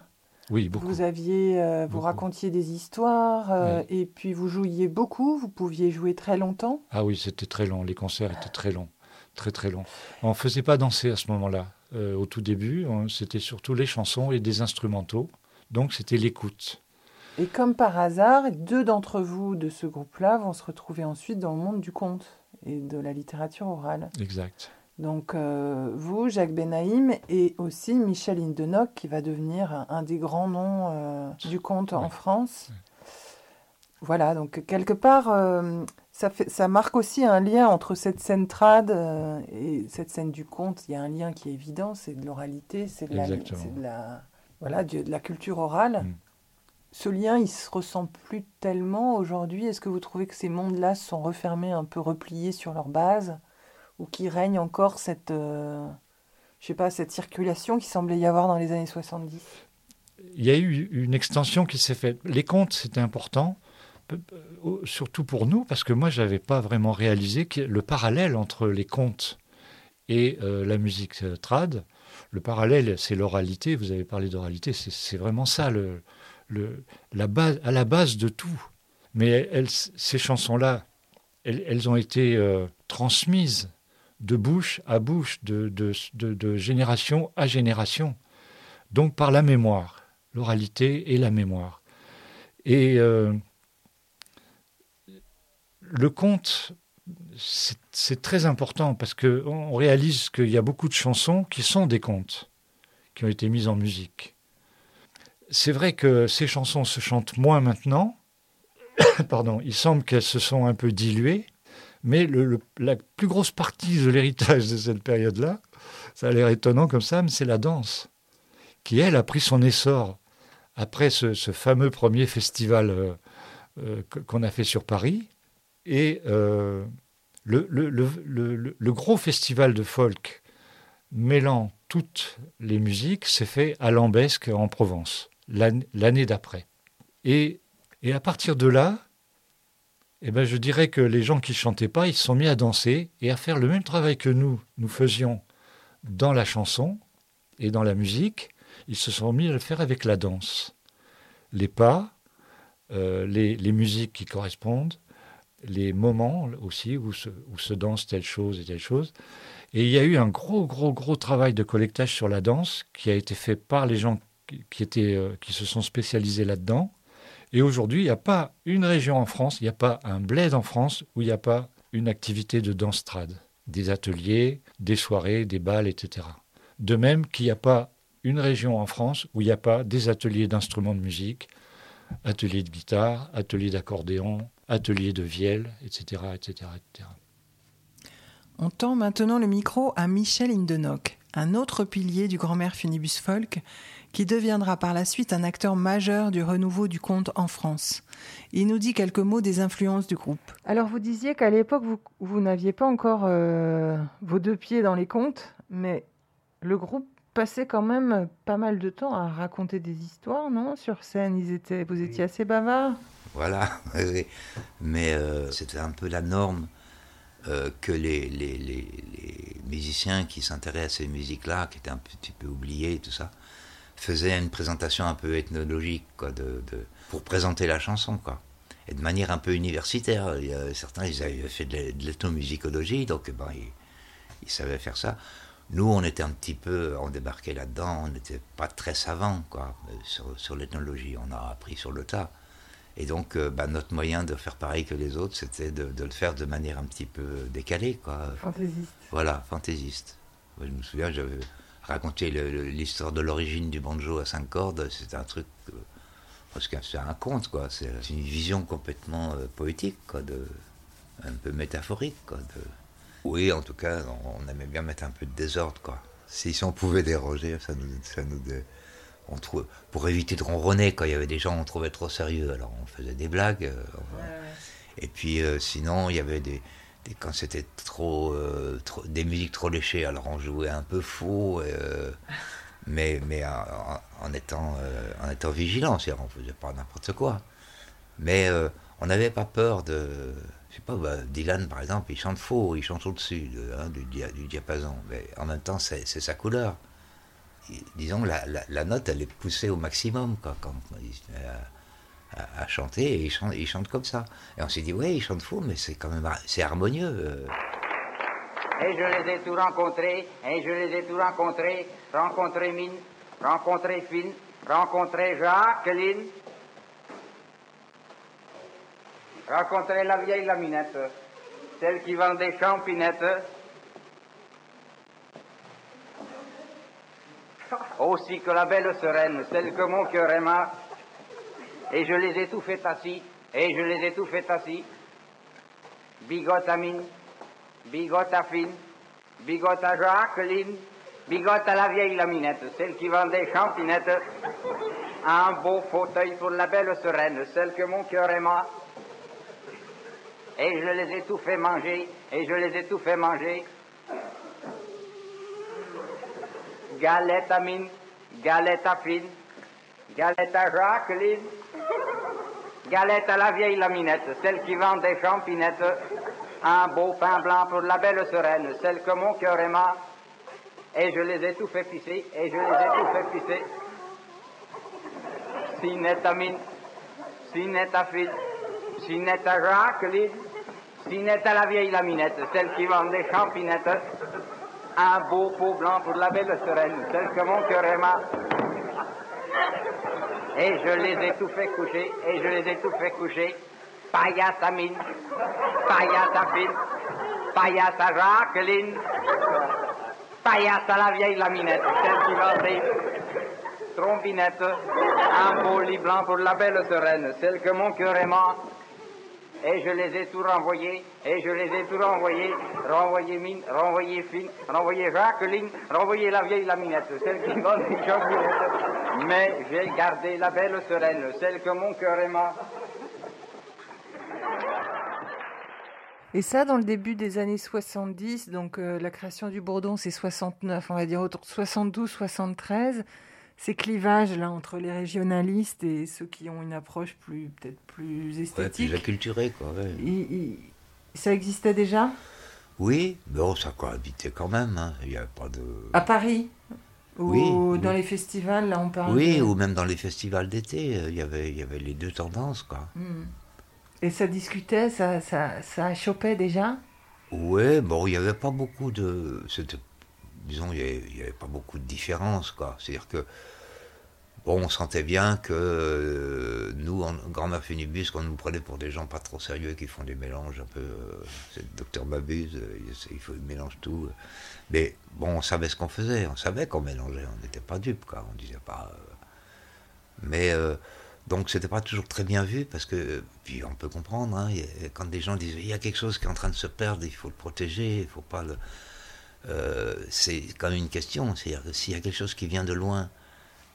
oui, beaucoup. Vous aviez, euh, vous racontiez des histoires et puis vous jouiez beaucoup. Vous pouviez jouer très longtemps. Ah oui, c'était très long. Les concerts étaient très longs, très très longs. On ne faisait pas danser à ce moment-là. Euh, au tout début. C'était surtout les chansons et des instrumentaux. Donc c'était l'écoute. Et comme par hasard, deux d'entre vous de ce groupe-là vont se retrouver ensuite dans le monde du conte et de la littérature orale. Exact. Donc euh, vous, Jacques Benaïm, et aussi Michel Indenoc, qui va devenir un, des grands noms euh, du conte en France. Voilà, donc quelque part, ça, fait, ça marque aussi un lien entre cette scène trad euh, et cette scène du conte. Il y a un lien qui est évident, c'est de l'oralité, c'est de, la, voilà, de, la culture orale. Mm. Ce lien, il se ressent plus tellement aujourd'hui. Est-ce que vous trouvez que ces mondes-là sont refermés, un peu repliés sur leur base, ou qu'il règne encore cette, euh, je sais pas, cette circulation qui semblait y avoir dans les années 70 Il y a eu une extension qui s'est faite. Les contes, c'était important surtout pour nous, parce que moi, je n'avais pas vraiment réalisé le parallèle entre les contes et euh, la musique euh, trad, le parallèle, c'est l'oralité. Vous avez parlé d'oralité, c'est vraiment ça, le, la base, à la base de tout. Mais ces chansons-là, elles, ont été transmises de bouche à bouche, de, de, de, génération à génération, donc par la mémoire, l'oralité et la mémoire. Et le conte, c'est très important parce qu'on réalise qu'il y a beaucoup de chansons qui sont des contes, qui ont été mises en musique. C'est vrai que ces chansons se chantent moins maintenant. (coughs) Pardon, il semble qu'elles se sont un peu diluées, mais la plus grosse partie de l'héritage de cette période-là, ça a l'air étonnant comme ça, mais c'est la danse, qui elle a pris son essor après ce, fameux premier festival euh, euh, qu'on a fait sur Paris, et euh, le, gros festival de folk mêlant toutes les musiques s'est fait à Lambesque en Provence, l'année d'après. Et, à partir de là, eh ben je dirais que les gens qui chantaient pas, ils se sont mis à danser et à faire le même travail que nous, nous faisions dans la chanson et dans la musique. Ils se sont mis à le faire avec la danse. Les pas, euh, les musiques qui correspondent, les moments aussi où se, danse telle chose et telle chose. Et il y a eu un gros, gros, gros travail de collectage sur la danse qui a été fait par les gens qui, étaient, euh, qui se sont spécialisés là-dedans. Et aujourd'hui, il n'y a pas une région en France, il n'y a pas un bled en France où il n'y a pas une activité de danse trad. Des ateliers, des soirées, des balles, etc. De même qu'il n'y a pas une région en France où il n'y a pas des ateliers d'instruments de musique, ateliers de guitare, ateliers d'accordéon, atelier de vielle, etc., etc., etc. On tend maintenant le micro à Michel Indenoc, un autre pilier du grand-mère Funibus Folk, qui deviendra par la suite un acteur majeur du renouveau du conte en France. Il nous dit quelques mots des influences du groupe. Alors vous disiez qu'à l'époque, vous, n'aviez pas encore euh, vos deux pieds dans les contes, mais le groupe passait quand même pas mal de temps à raconter des histoires, non? Sur scène, ils étaient, vous étiez assez bavard voilà. (laughs) Mais euh, c'était un peu la norme euh, que les, les, les, musiciens qui s'intéressent à ces musiques-là, qui étaient un petit peu oubliés tout ça, faisaient une présentation un peu ethnologique, quoi, de, de, pour présenter la chanson, quoi. Et de manière un peu universitaire. Certains, ils avaient fait de l'ethnomusicologie, donc ben, ils, ils, savaient faire ça. Nous, on était un petit peu, on débarquait là-dedans, on n'était pas très savants, quoi, sur, sur l'ethnologie. On a appris sur le tas. Et donc, euh, bah, notre moyen de faire pareil que les autres, c'était de, le faire de manière un petit peu décalée. Quoi. Fantaisiste. Voilà, fantaisiste. je me souviens, j'avais raconté l'histoire de l'origine du banjo à cinq cordes. C'était un truc. parce que c'est un conte, quoi. C'est une vision complètement euh, poétique, quoi, de, un peu métaphorique, quoi. De... Oui, en tout cas, on, aimait bien mettre un peu de désordre, quoi. Si, si on pouvait déroger, ça nous, ça nous on pour éviter de ronronner, quand il y avait des gens on trouvait trop sérieux, alors on faisait des blagues. Euh, et puis euh, sinon, il y avait des, quand c'était trop, trop, des musiques trop léchées, alors on jouait un peu faux (laughs) mais, mais en, étant, euh, en étant vigilant, c'est-à-dire on faisait pas n'importe quoi. Mais euh, on n'avait pas peur de. Je sais pas, bah, Dylan par exemple, il chante faux, il chante au-dessus hein, du, du, diapason, mais en même temps, c'est sa couleur. Disons, la, la, note, elle est poussée au maximum quand il se met à, chanter, et il chante, comme ça. Et on s'est dit, ouais, il chante faux, mais c'est quand même c'est harmonieux. Euh et je les ai tous rencontrés, et je les ai tous rencontrés, rencontré Mine, rencontré Fine, rencontré Jacqueline, rencontré la vieille Laminette, celle qui vend des champinettes, (laughs) aussi que la belle sereine, celle que mon cœur aima, et je les ai tous fait assis, et je les ai tous fait assis, bigote à mine, bigote à Fine, bigote à Jacqueline, bigote à la vieille Laminette, celle qui vendait champinettes, un beau fauteuil pour la belle sereine, celle que mon cœur aima. Et je les ai tout fait manger, et je les ai tout fait manger. Galette à mine, galette à fine, galette à Jacqueline, galette à la vieille Laminette, celle qui vend des champinettes un beau pain blanc pour la belle sereine, celle que mon cœur aima, et je les ai tout fait pisser, et je les ai tout fait pisser. Sinette à mine, Sinette à fille, Sinette à Jacqueline, Sinette à la vieille laminette, celle qui vend des champinettes, un beau pot blanc pour la belle sereine, celle que mon cœur aima. Et je les ai tout fait coucher, et je les ai tout fait coucher paillasse à mine, paillasse à fine, paillasse à Jacqueline, paillasse à la vieille laminette, celle qui vendait trombinette, un beau lit blanc pour la belle sereine, celle que mon cœur aimant. Et je les ai tout renvoyés, et je les ai tout renvoyés, renvoyé mine, renvoyé fine, renvoyé Jacqueline, renvoyé la vieille laminette, celle qui vendait les Mais j'ai gardé la belle sereine, celle que mon cœur aimant. Et ça, dans le début des années 70, donc euh, la création du Bourdon, c'est 69, on va dire autour de 72, 73. Ces clivages-là entre les régionalistes et ceux qui ont une approche plus peut-être plus esthétique. plus acculturée, quoi. ça existait déjà? Oui, bon, ça cohabitait quand même. Hein. Il y a pas de. À Paris? Ou dans les festivals, là, on parle. Oui, ou même dans les festivals d'été, euh, il y avait, il y avait les deux tendances, quoi. Hmm. Et ça discutait, ça, ça, ça chopait déjà? Oui, bon, il n'y avait pas beaucoup de. Disons, il n'y avait, pas beaucoup de différence, quoi. C'est-à-dire que. Bon, on sentait bien que euh, nous, en grand-mère Funibus, qu'on nous prenait pour des gens pas trop sérieux qui font des mélanges un peu. Euh, c'est le docteur Babuse, euh, il, faut, mélange tout. Mais bon, on savait ce qu'on faisait, on savait qu'on mélangeait, on n'était pas dupes, quoi. On disait pas. mais donc c'était pas toujours très bien vu parce que, puis on peut comprendre, hein, quand des gens disent il y a quelque chose qui est en train de se perdre, il faut le protéger, il faut pas le. Euh, c'est quand même une question. C'est-à-dire s'il y a quelque chose qui vient de loin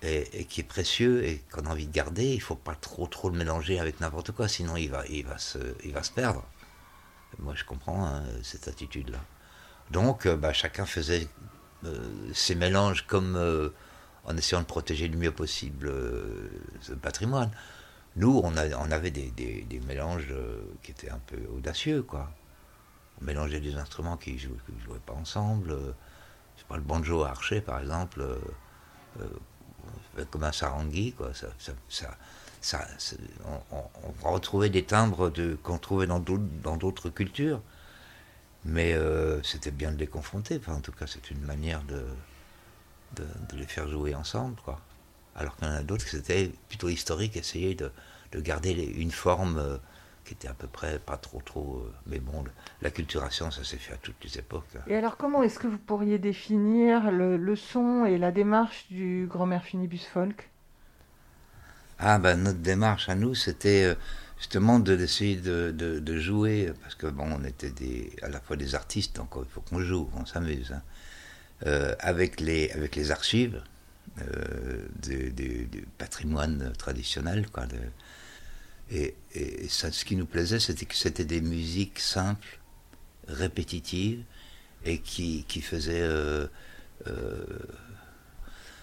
et, qui est précieux et qu'on a envie de garder, il faut pas trop trop le mélanger avec n'importe quoi, sinon il va, il va, se, il va se perdre. Moi je comprends hein, cette attitude-là. Donc euh, bah, chacun faisait euh, ses mélanges comme en essayant de protéger le mieux possible ce patrimoine. Nous, on, avait des, des, mélanges qui étaient un peu audacieux, quoi. On mélangeait des instruments qui ne jouaient, pas ensemble. Euh, je sais pas, le banjo à archer, par exemple, comme un sarangui, quoi. Ça, ça, ça, on, on, retrouvait des timbres de, qu'on trouvait dans d'autres cultures. Mais c'était bien de les confronter. En tout cas, c'est une manière de, de, les faire jouer ensemble, quoi. Alors qu'il y en a d'autres qui étaient plutôt historiques, essayer de, de garder une forme euh, qui était à peu près pas trop trop. Euh, mais bon, la culturation, ça s'est fait à toutes les époques. Hein. Et alors, comment est-ce que vous pourriez définir le, le son et la démarche du grand-mère Finibus Folk? Ah ben notre démarche à nous, c'était euh, justement de d'essayer de, de, de jouer, parce que bon, on était des, à la fois des artistes, donc il faut qu'on joue, qu'on s'amuse, hein. Euh, avec, les, avec les archives euh, du, patrimoine traditionnel. Quoi, de- et ce qui nous plaisait, c'était que c'était des musiques simples, répétitives, et qui, qui faisaient... euh, euh,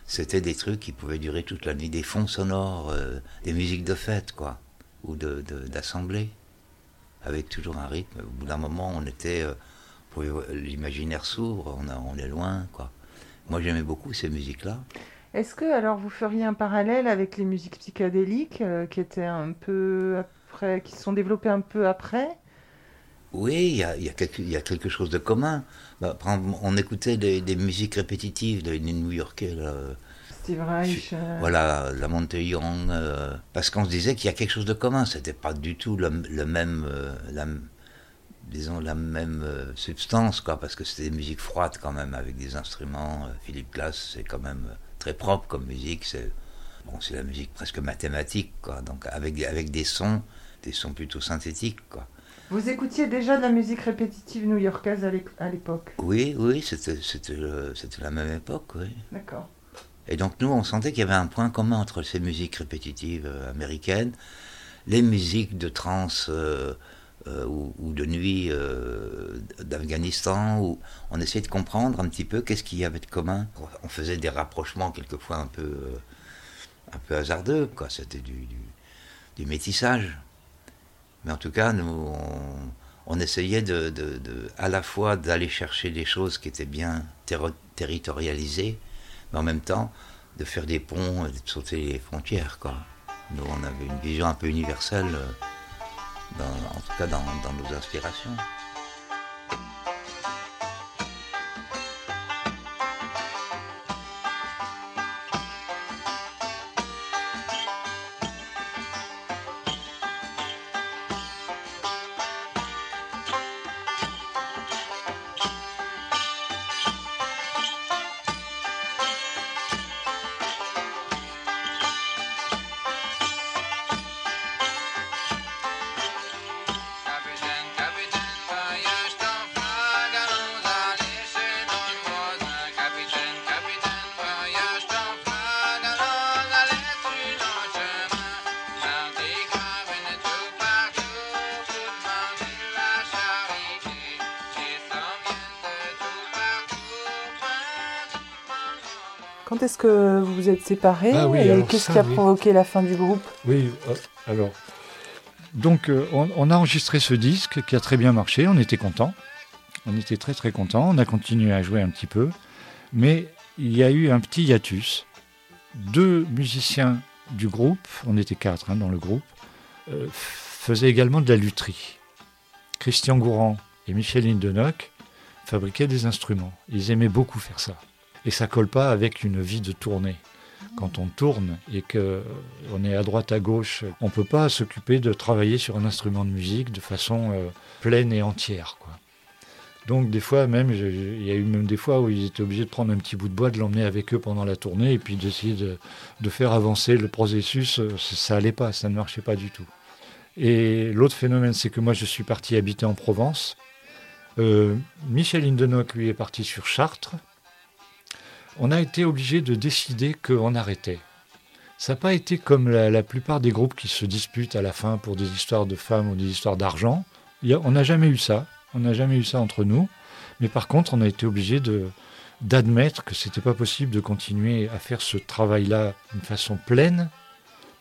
c'était des trucs qui pouvaient durer toute la nuit, des fonds sonores, euh, des musiques de fête, quoi, ou de, de- d'assemblée, avec toujours un rythme. Au bout d'un moment, on était, euh, l'imaginaire sourd, on, on est loin, quoi. Moi, j'aimais beaucoup ces musiques-là. Est-ce que alors vous feriez un parallèle avec les musiques psychédéliques euh, qui étaient un peu après, qui se sont développées un peu après? Oui, il y a, y a quelque, il y a quelque chose de commun. Bah, on écoutait des, des musiques répétitives des des New-Yorkais, là, Steve Reich. euh, Voilà, la Young, euh, parce qu'on se disait qu'il y a quelque chose de commun. C'était pas du tout le, le même, euh, la, disons la même euh, substance, quoi, parce que c'était des musiques froides quand même, avec des instruments. Euh, Philippe Glass, c'est quand même euh, très propre comme musique. C'est bon, la musique presque mathématique, quoi. Donc avec avec des sons, des sons plutôt synthétiques, quoi. Vous écoutiez déjà de la musique répétitive new-yorkaise à l'é- à l'époque? Oui, oui, c'était le- c'était la même époque, oui. D'accord. Et donc nous, on sentait qu'il y avait un point commun entre ces musiques répétitives euh, américaines, les musiques de trance euh, euh, ou, ou de nuit euh, d'Afghanistan, où on essayait de comprendre un petit peu qu'est-ce qu'il y avait de commun. On faisait des rapprochements quelquefois un peu, euh, un peu hasardeux, quoi. C'était du, du, métissage. Mais en tout cas, nous, on, essayait de, de- à la fois d'aller chercher des choses qui étaient bien territorialisées, mais en même temps de faire des ponts et de sauter les frontières. Quoi. Nous, on avait une vision un peu universelle, euh, dans- en tout cas dans, dans nos inspirations. Séparés Ah oui, et qu'est-ce qui a oui. provoqué la fin du groupe? Oui, euh, alors. Donc, euh, on, on a enregistré ce disque qui a très bien marché. On était contents. On était très très contents. On a continué à jouer un petit peu. Mais il y a eu un petit hiatus. Deux musiciens du groupe, on était quatre hein, dans le groupe, euh, faisaient également de la lutherie. Christian Gourand et Michel Lindenock fabriquaient des instruments. Ils aimaient beaucoup faire ça. Et ça colle pas avec une vie de tournée quand on tourne et que on est à droite à gauche, on peut pas s'occuper de travailler sur un instrument de musique de façon euh, pleine et entière. Donc des fois même, il y a eu même des fois où ils étaient obligés de prendre un petit bout de bois, de l'emmener avec eux pendant la tournée et puis d'essayer de, faire avancer le processus. euh, Ça, ça allait pas, ça ne marchait pas du tout. Et l'autre phénomène, c'est que moi je suis parti habiter en Provence. Euh, Michel Hindenock, lui, est parti sur Chartres on a été obligé de décider qu'on arrêtait. Ça n'a pas été comme la, plupart des groupes qui se disputent à la fin pour des histoires de femmes ou des histoires d'argent. On n'a jamais eu ça. On n'a jamais eu ça entre nous. Mais par contre, on a été obligé d'admettre que c'était pas possible de continuer à faire ce travail-là d'une façon pleine,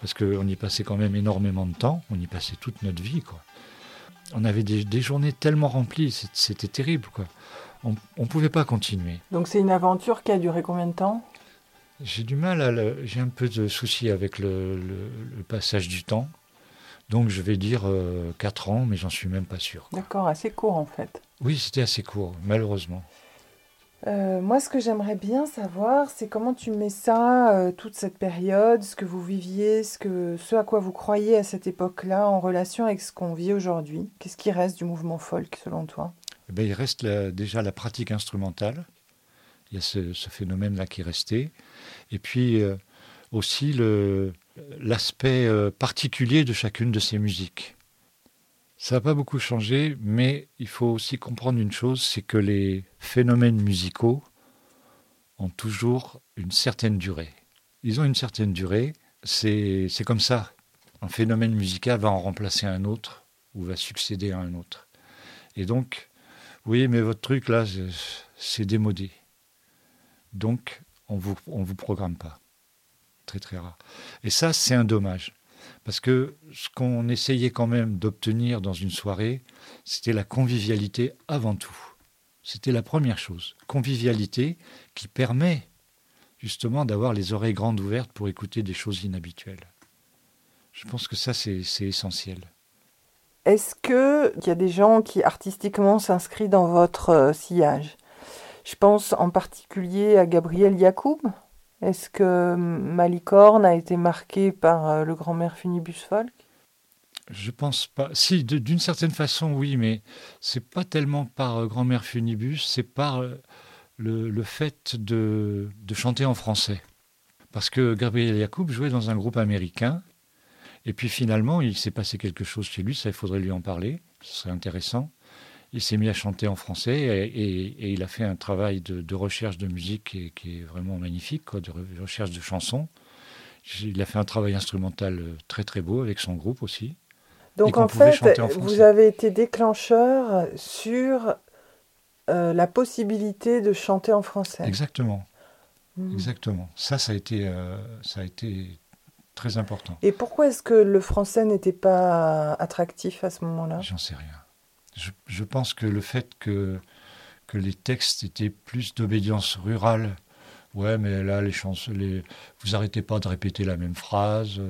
parce qu'on y passait quand même énormément de temps. On y passait toute notre vie, quoi. On avait des, des journées tellement remplies, c'était terrible, quoi. On ne pouvait pas continuer. Donc c'est une aventure qui a duré combien de temps? J'ai du mal à le- j'ai un peu de souci avec le, le- le passage du temps. Donc je vais dire 4 ans, mais j'en suis même pas sûr. D'accord, assez court en fait. Oui, c'était assez court, malheureusement. Euh, moi, ce que j'aimerais bien savoir, c'est comment tu mets ça, euh, toute cette période, ce que vous viviez, ce, que, ce à quoi vous croyez à cette époque-là, en relation avec ce qu'on vit aujourd'hui. Qu'est-ce qui reste du mouvement folk, selon toi? Eh ben, il reste déjà la pratique instrumentale. Il y a ce, phénomène-là qui est resté. Et puis euh, aussi le, l'aspect euh, particulier de chacune de ces musiques. Ça n'a pas beaucoup changé, mais il faut aussi comprendre une chose, c'est que les phénomènes musicaux ont toujours une certaine durée. Ils ont une certaine durée, c'est comme ça. Un phénomène musical va en remplacer un autre ou va succéder à un autre. Et donc, oui, mais votre truc là, c'est démodé. Donc, on on vous programme pas. Très très rare. Et ça, c'est un dommage. Parce que ce qu'on essayait quand même d'obtenir dans une soirée, c'était la convivialité avant tout. C'était la première chose. Convivialité qui permet justement d'avoir les oreilles grandes ouvertes pour écouter des choses inhabituelles. Je pense que ça, c'est essentiel. Est-ce qu'il y a des gens qui artistiquement s'inscrivent dans votre euh, sillage? Je pense en particulier à Gabriel Yacoub. Est-ce que Malicorne a été marqué par euh, le grand-mère Funibus Folk? Je pense pas. Si, d'une certaine façon, oui, mais c'est pas tellement par euh, grand-mère Funibus, c'est par le, fait de, de, chanter en français. Parce que Gabriel Yacoub jouait dans un groupe américain et puis finalement, il s'est passé quelque chose chez lui, ça il faudrait lui en parler, ce serait intéressant. Il s'est mis à chanter en français et, il a fait un travail de, recherche de musique qui est, vraiment magnifique, quoi, de recherche de chansons. Il a fait un travail instrumental très très beau avec son groupe aussi. Donc en fait, vous avez été déclencheur sur euh, la possibilité de chanter en français. Exactement. Hmm. Exactement. Ça, ça a été, euh, ça a été Très important. Et pourquoi est-ce que le français n'était pas attractif à ce moment-là? J'en sais rien. Je, je, pense que le fait que, que les textes étaient plus d'obédience rurale, ouais, mais là, les chansons, les, vous arrêtez pas de répéter la même phrase.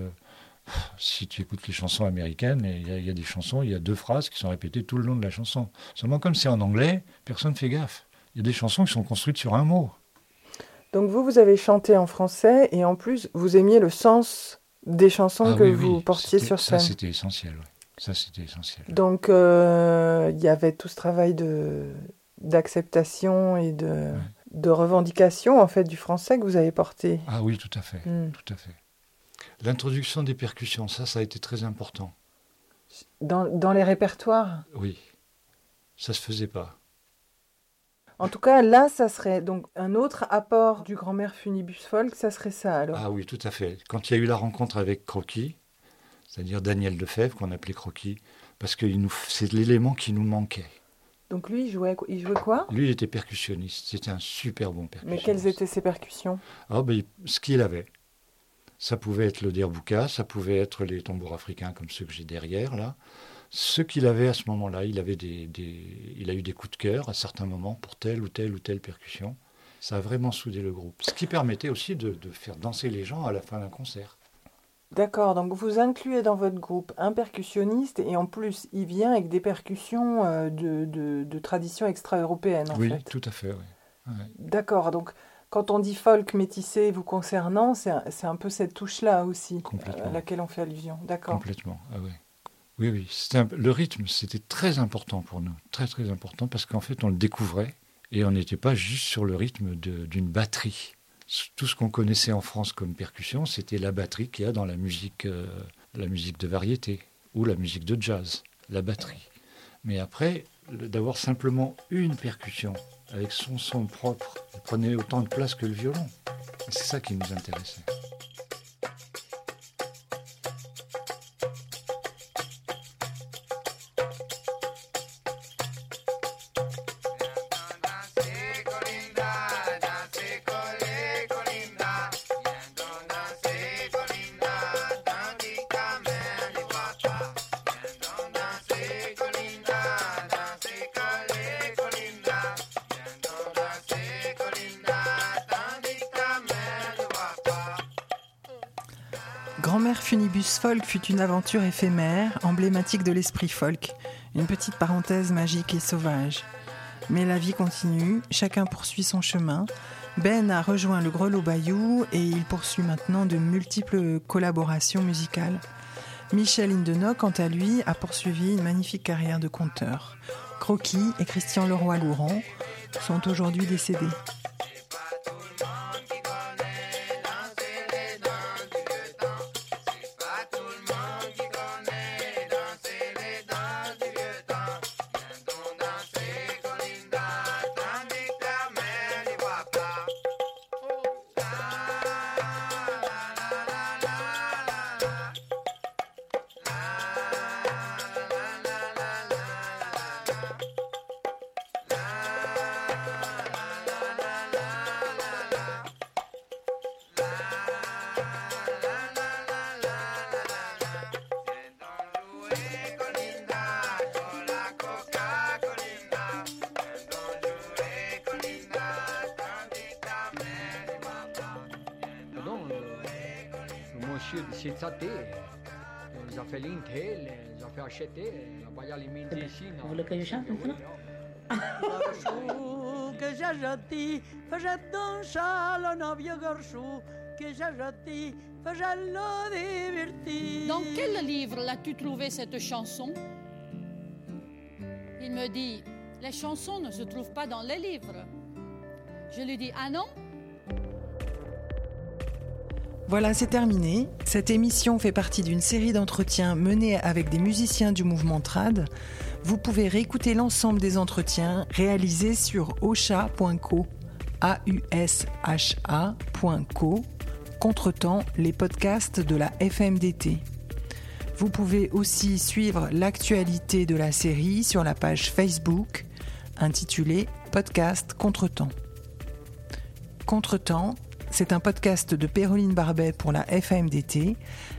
Si tu écoutes les chansons américaines, il y, y, a des chansons, il y a deux phrases qui sont répétées tout le long de la chanson. Seulement, comme c'est en anglais, personne ne fait gaffe. Il y a des chansons qui sont construites sur un mot. Donc vous, vous avez chanté en français et en plus, vous aimiez le sens des chansons ah que vous portiez sur scène. Ça, c'était essentiel. Ça, c'était essentiel. Donc, euh, il y avait tout ce travail de d'acceptation et de, de revendication en fait du français que vous avez porté. Ah oui, tout à fait, hmm. tout à fait. L'introduction des percussions, ça, ça a été très important. Dans, dans les répertoires? Oui, ça se faisait pas. En tout cas, là, ça serait donc un autre apport du grand-mère Funibus Folk, ça serait ça alors. Ah oui, tout à fait. Quand il y a eu la rencontre avec Croquis, c'est-à-dire Daniel Lefebvre, qu'on appelait Croquis, parce que c'est l'élément qui nous manquait. Donc lui, il jouait, il jouait quoi? Lui, il était percussionniste. C'était un super bon percussionniste. Mais quelles étaient ses percussions? Ah, ben, Ce qu'il avait. Ça pouvait être le derbouka, ça pouvait être les tambours africains comme ceux que j'ai derrière, là ce qu'il avait à ce moment-là. Il, avait des, il a eu des coups de cœur à certains moments pour telle ou telle ou telle percussion. Ça a vraiment soudé le groupe. Ce qui permettait aussi de, faire danser les gens à la fin d'un concert. D'accord, donc vous incluez dans votre groupe un percussionniste et en plus il vient avec des percussions euh, de, de, tradition extra-européenne. oui, fait. tout à fait, oui. D'accord, donc quand on dit folk métissé vous concernant, c'est un, un, peu cette touche-là aussi à laquelle on fait allusion. D'accord. Complètement, ah oui. Oui, le rythme, c'était très important pour nous. Très, très important parce qu'en fait, on le découvrait et on n'était pas juste sur le rythme d'une batterie. Tout ce qu'on connaissait en France comme percussion, c'était la batterie qu'il y a dans la musique, euh, la musique de variété ou la musique de jazz, la batterie. Mais après, d'avoir simplement une percussion avec son son propre, prenait autant de place que le violon. C'est ça qui nous intéressait. Folk fut une aventure éphémère, emblématique de l'esprit folk, une petite parenthèse magique et sauvage. Mais la vie continue, chacun poursuit son chemin. Ben a rejoint le Grelot Bayou et il poursuit maintenant de multiples collaborations musicales. Michel Indenoc, quant à lui, a poursuivi une magnifique carrière de conteur. Croquis et Christian Leroy-Louron sont aujourd'hui décédés. Cizzati, les a fait l'intel, les a fait acheter, la voyage les musiciens. Vous voulez que je chante maintenant? Garçon que j'ai jeté, faisait le novio garçon que j'ai jeté, faisait le divertir. Dans quel livre l'as-tu trouvé cette chanson? Il me dit, les chansons ne se trouvent pas dans les livres. Je lui dis, ah non Voilà, c'est terminé. Cette émission fait partie d'une série d'entretiens menés avec des musiciens du mouvement Trad. Vous pouvez réécouter l'ensemble des entretiens réalisés sur osha.co, a u s h a.co, contretemps les podcasts de la FMDT. Vous pouvez aussi suivre l'actualité de la série sur la page Facebook intitulée Podcast Contretemps. Contretemps, c'est un podcast de Péroline Barbet pour la FAMDT,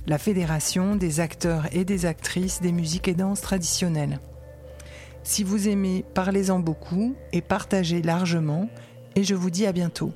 la Fédération des acteurs et des actrices des musiques et danses traditionnelles. Si vous aimez, parlez-en beaucoup et partagez largement, et je vous dis à bientôt.